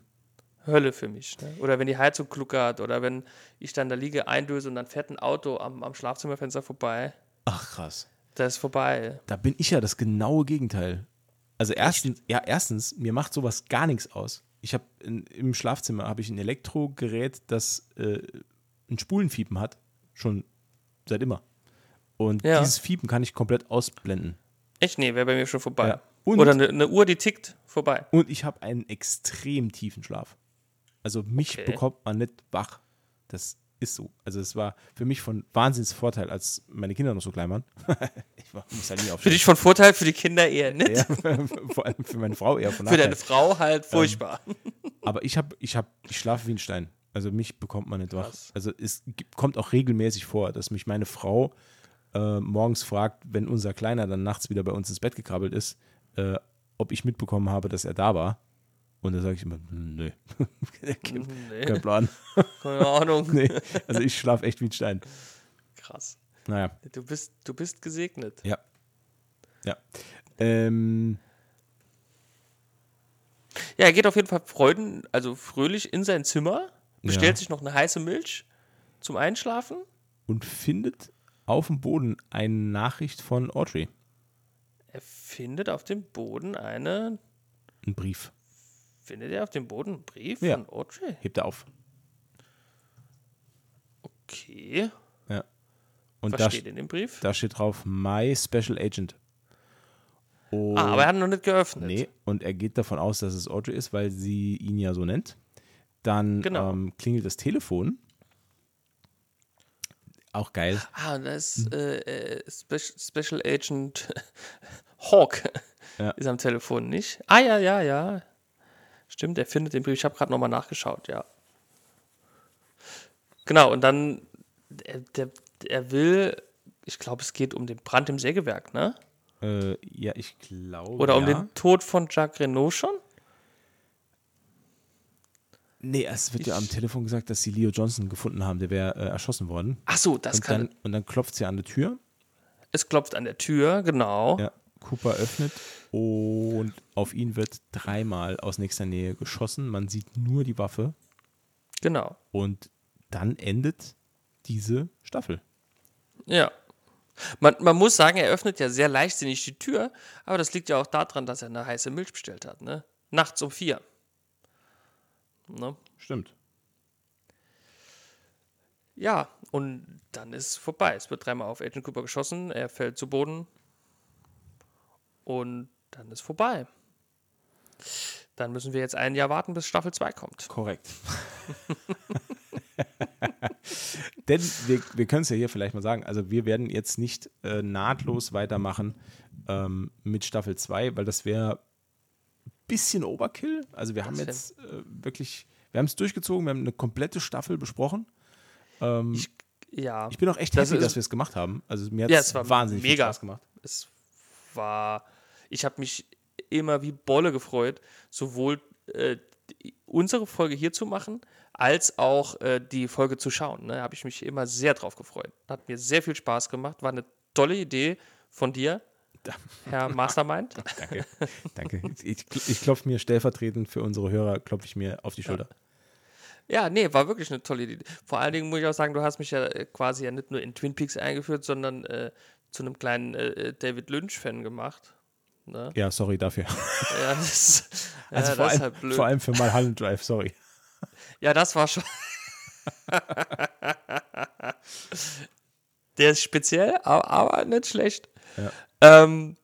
Hölle für mich. Ne? Oder wenn die Heizung kluckert oder wenn ich dann da liege, eindöse und dann fährt ein Auto am, am Schlafzimmerfenster vorbei. Ach, krass. Das ist vorbei. Da bin ich ja das genaue Gegenteil. Also erstens, ja, erstens, mir macht sowas gar nichts aus ich habe im Schlafzimmer habe ich ein Elektrogerät, das äh, ein Spulenfiepen hat, schon seit immer. Und ja. dieses Fiepen kann ich komplett ausblenden. Echt? Nee, wäre bei mir schon vorbei. Ja. Oder eine, eine, Uhr, die tickt, vorbei. Und ich habe einen extrem tiefen Schlaf. Also mich okay. bekommt man nicht wach. Das ist so. Also es war für mich von Wahnsinnsvorteil, als meine Kinder noch so klein waren. ich war, muss halt nie Für dich von Vorteil, für die Kinder eher nicht. Ja, vor allem für meine Frau eher von Für deine Frau halt ähm, furchtbar. Ähm, aber ich habe, ich habe, ich schlafe wie ein Stein. Also mich bekommt man nicht wach. Also es gibt, kommt auch regelmäßig vor, dass mich meine Frau äh, morgens fragt, wenn unser Kleiner dann nachts wieder bei uns ins Bett gekrabbelt ist, äh, ob ich mitbekommen habe, dass er da war. Und da sage ich immer, hm, nee. nee. Kein Plan. Keine Ahnung. nee. Also ich schlafe echt wie ein Stein. Krass. Naja. Du bist, du bist gesegnet. Ja. Ja. Ähm. Ja, er geht auf jeden Fall freuden, also fröhlich in sein Zimmer, bestellt ja. sich noch eine heiße Milch zum Einschlafen. Und findet auf dem Boden eine Nachricht von Audrey. Er findet auf dem Boden eine. Ein Brief. Findet er auf dem Boden einen Brief ja. von Audrey? Hebt er auf. Okay. Ja. Und Was da steht in dem Brief? Da steht drauf My Special Agent. Und ah, aber er hat noch nicht geöffnet. Nee, und er geht davon aus, dass es Audrey ist, weil sie ihn ja so nennt. Dann genau. ähm, klingelt das Telefon. Auch geil. Ah, und das ist äh, äh Special, Special Agent Hawk ja. ist am Telefon, nicht? Ah, ja, ja, ja. Stimmt, er findet den Brief. Ich habe gerade nochmal nachgeschaut, ja. Genau, und dann, der, der, er will, ich glaube, es geht um den Brand im Sägewerk, ne? Äh, ja, ich glaube. Oder um ja. den Tod von Jacques Renault schon? Nee, es wird ich ja am Telefon gesagt, dass sie Leo Johnson gefunden haben, der wäre äh, erschossen worden. Ach so, das und kann. Dann, und dann klopft sie an der Tür. Es klopft an der Tür, genau. Ja, Cooper öffnet und auf ihn wird dreimal aus nächster Nähe geschossen. Man sieht nur die Waffe. Genau. Und dann endet diese Staffel. Ja. Man, man muss sagen, er öffnet ja sehr leichtsinnig die Tür, aber das liegt ja auch daran, dass er eine heiße Milch bestellt hat, ne? Nachts um vier. Ne? Stimmt. Ja, und dann ist es vorbei. Es wird dreimal auf Agent Cooper geschossen, er fällt zu Boden und dann ist vorbei. Dann müssen wir jetzt ein Jahr warten, bis Staffel 2 kommt. Korrekt. Denn wir, wir können es ja hier vielleicht mal sagen, also wir werden jetzt nicht äh, nahtlos weitermachen ähm, mit Staffel 2, weil das wäre ein bisschen Overkill. Also wir das haben jetzt äh, wirklich, wir haben es durchgezogen, wir haben eine komplette Staffel besprochen. Ähm, ich, ja. Ich bin auch echt das happy, dass wir es gemacht haben. Also mir hat ja, es wahnsinnig mega. viel Spaß gemacht. Es war, ich habe mich immer wie Bolle gefreut, sowohl äh, unsere Folge hier zu machen, als auch äh, die Folge zu schauen. Da ne? habe ich mich immer sehr drauf gefreut. Hat mir sehr viel Spaß gemacht. War eine tolle Idee von dir, Herr Mastermind. danke, danke. Ich, ich klopfe mir stellvertretend für unsere Hörer, klopfe ich mir auf die Schulter. Ja. ja. nee, war wirklich eine tolle Idee. Vor allen Dingen muss ich auch sagen, du hast mich ja äh, quasi ja nicht nur in Twin Peaks eingeführt, sondern äh, zu einem kleinen äh, äh David Lynch-Fan gemacht. Ne? Ja, sorry dafür. Ja, das, also ja, vor, das allem, halt vor allem für Mulholland Drive, sorry. Ja, das war schon. Der ist speziell, aber, aber nicht schlecht. Ja. Ähm,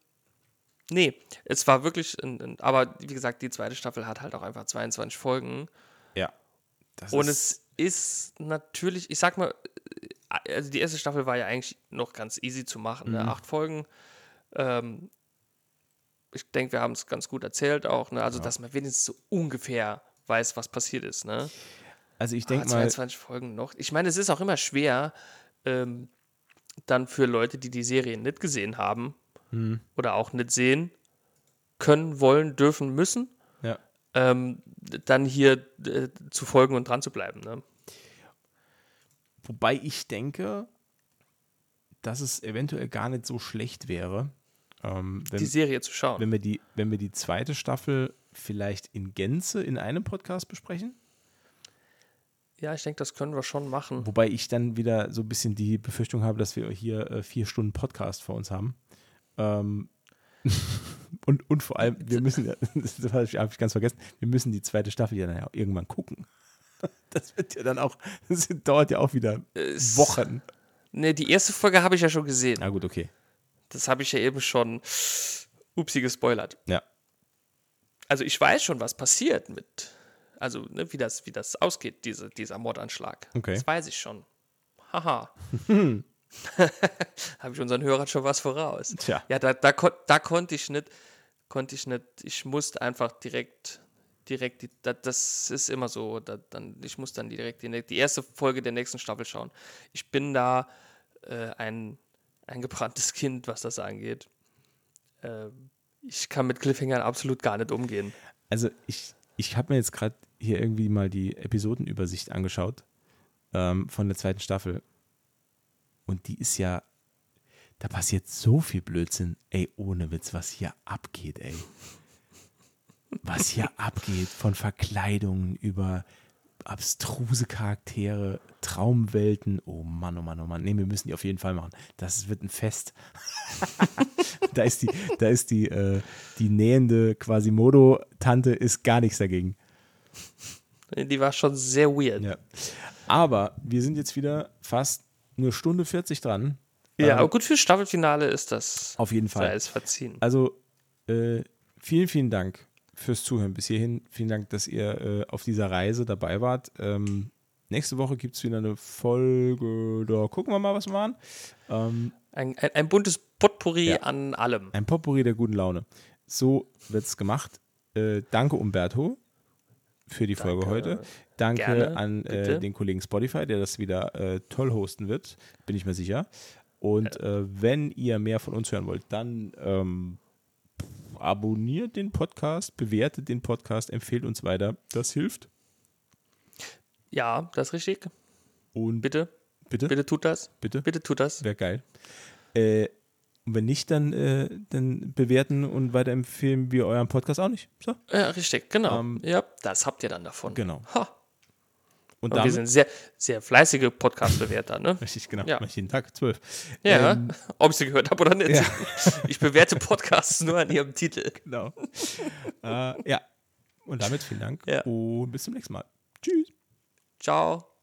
nee, es war wirklich, ein, ein, aber wie gesagt, die zweite Staffel hat halt auch einfach 22 Folgen. Ja. Und es ist natürlich, ich sag mal, also die erste Staffel war ja eigentlich noch ganz easy zu machen, ne? mhm. ne? acht Folgen. Ähm, ich denke, wir haben es ganz gut erzählt auch, ne? also ja. dass man wenigstens so ungefähr weiß, was passiert ist. Ne? Also ich denke ah, mal. 22 Folgen noch. Ich meine, es ist auch immer schwer, ähm, dann für Leute, die die Serie nicht gesehen haben mhm. oder auch nicht sehen können, wollen, dürfen, müssen, ja. ähm, dann hier äh, zu folgen und dran zu bleiben. Ne? Wobei ich denke, dass es eventuell gar nicht so schlecht wäre, ähm, wenn, die Serie zu schauen. Wenn wir, die, wenn wir die zweite Staffel vielleicht in Gänze in einem Podcast besprechen. Ja, ich denke, das können wir schon machen. Wobei ich dann wieder so ein bisschen die Befürchtung habe, dass wir hier äh, vier Stunden Podcast vor uns haben. Ähm, und, und vor allem, wir müssen, das habe ich ganz vergessen, wir müssen die zweite Staffel ja dann ja irgendwann gucken. Das wird ja dann auch, das dauert ja auch wieder Wochen. Ne, die erste Folge habe ich ja schon gesehen. Na gut, okay. Das habe ich ja eben schon upsi gespoilert. Ja. Also ich weiß schon, was passiert mit, also ne, wie, das, wie das ausgeht, diese, dieser Mordanschlag. Okay. Das weiß ich schon. Haha. habe ich unseren Hörern schon was voraus. Tja. Ja, da, da, da konnte ich nicht, konnte ich nicht, ich musste einfach direkt, direkt, die, da, das ist immer so, da, dann, ich muss dann direkt die, die erste Folge der nächsten Staffel schauen. Ich bin da äh, ein ein gebranntes Kind, was das angeht. Äh, ich kann mit Cliffhangern absolut gar nicht umgehen. Also ich, ich habe mir jetzt gerade hier irgendwie mal die Episodenübersicht angeschaut ähm, von der zweiten Staffel. Und die ist ja, da passiert so viel Blödsinn. Ey, ohne Witz, was hier abgeht, ey. Was hier abgeht, von Verkleidungen über abstruse Charaktere, Traumwelten. Oh Mann, oh Mann, oh Mann. Nee, wir müssen die auf jeden Fall machen. Das wird ein Fest. da ist die, da ist die, äh, die nähende Quasimodo-Tante ist gar nichts dagegen. Die war schon sehr weird. Ja. Aber wir sind jetzt wieder fast eine Stunde 40 dran. Ja, ähm, aber gut für Staffelfinale ist das. Auf jeden Fall. Sei es verziehen. Also Äh, vielen, vielen Dank fürs Zuhören bis hierhin. Vielen Dank, dass ihr äh, auf dieser Reise dabei wart. Ähm, nächste Woche gibt es wieder eine Folge. Da gucken wir mal, was wir machen. Ähm, ein, ein, ein, buntes Potpourri ja, an allem. Ein Potpourri der guten Laune. So wird es gemacht. Äh, danke, Umberto, für die danke. Folge heute. Danke Gerne, an äh, den Kollegen Spotify, der das wieder äh, toll hosten wird, bin ich mir sicher. Und. Äh, wenn ihr mehr von uns hören wollt, dann ähm, abonniert den Podcast, bewertet den Podcast, empfehlt uns weiter. Das hilft. Ja, das ist richtig. Und bitte, bitte, bitte tut das. Bitte, bitte tut das. Wäre geil. Äh, und wenn nicht, dann, äh, dann bewerten und weiterempfehlen wir euren Podcast auch nicht. So. Ja, richtig, genau. Ähm, ja, das habt ihr dann davon. Genau. Ha. Und, und wir sind sehr, sehr fleißige Podcast-Bewerter, ne? Richtig, genau. Ja. jeden Tag zwölf. Ja, ähm, ob ich sie gehört habe oder nicht. Ja. Ich bewerte Podcasts nur an ihrem Titel. Genau. äh, ja. Und damit vielen Dank ja. und bis zum nächsten Mal. Tschüss. Ciao.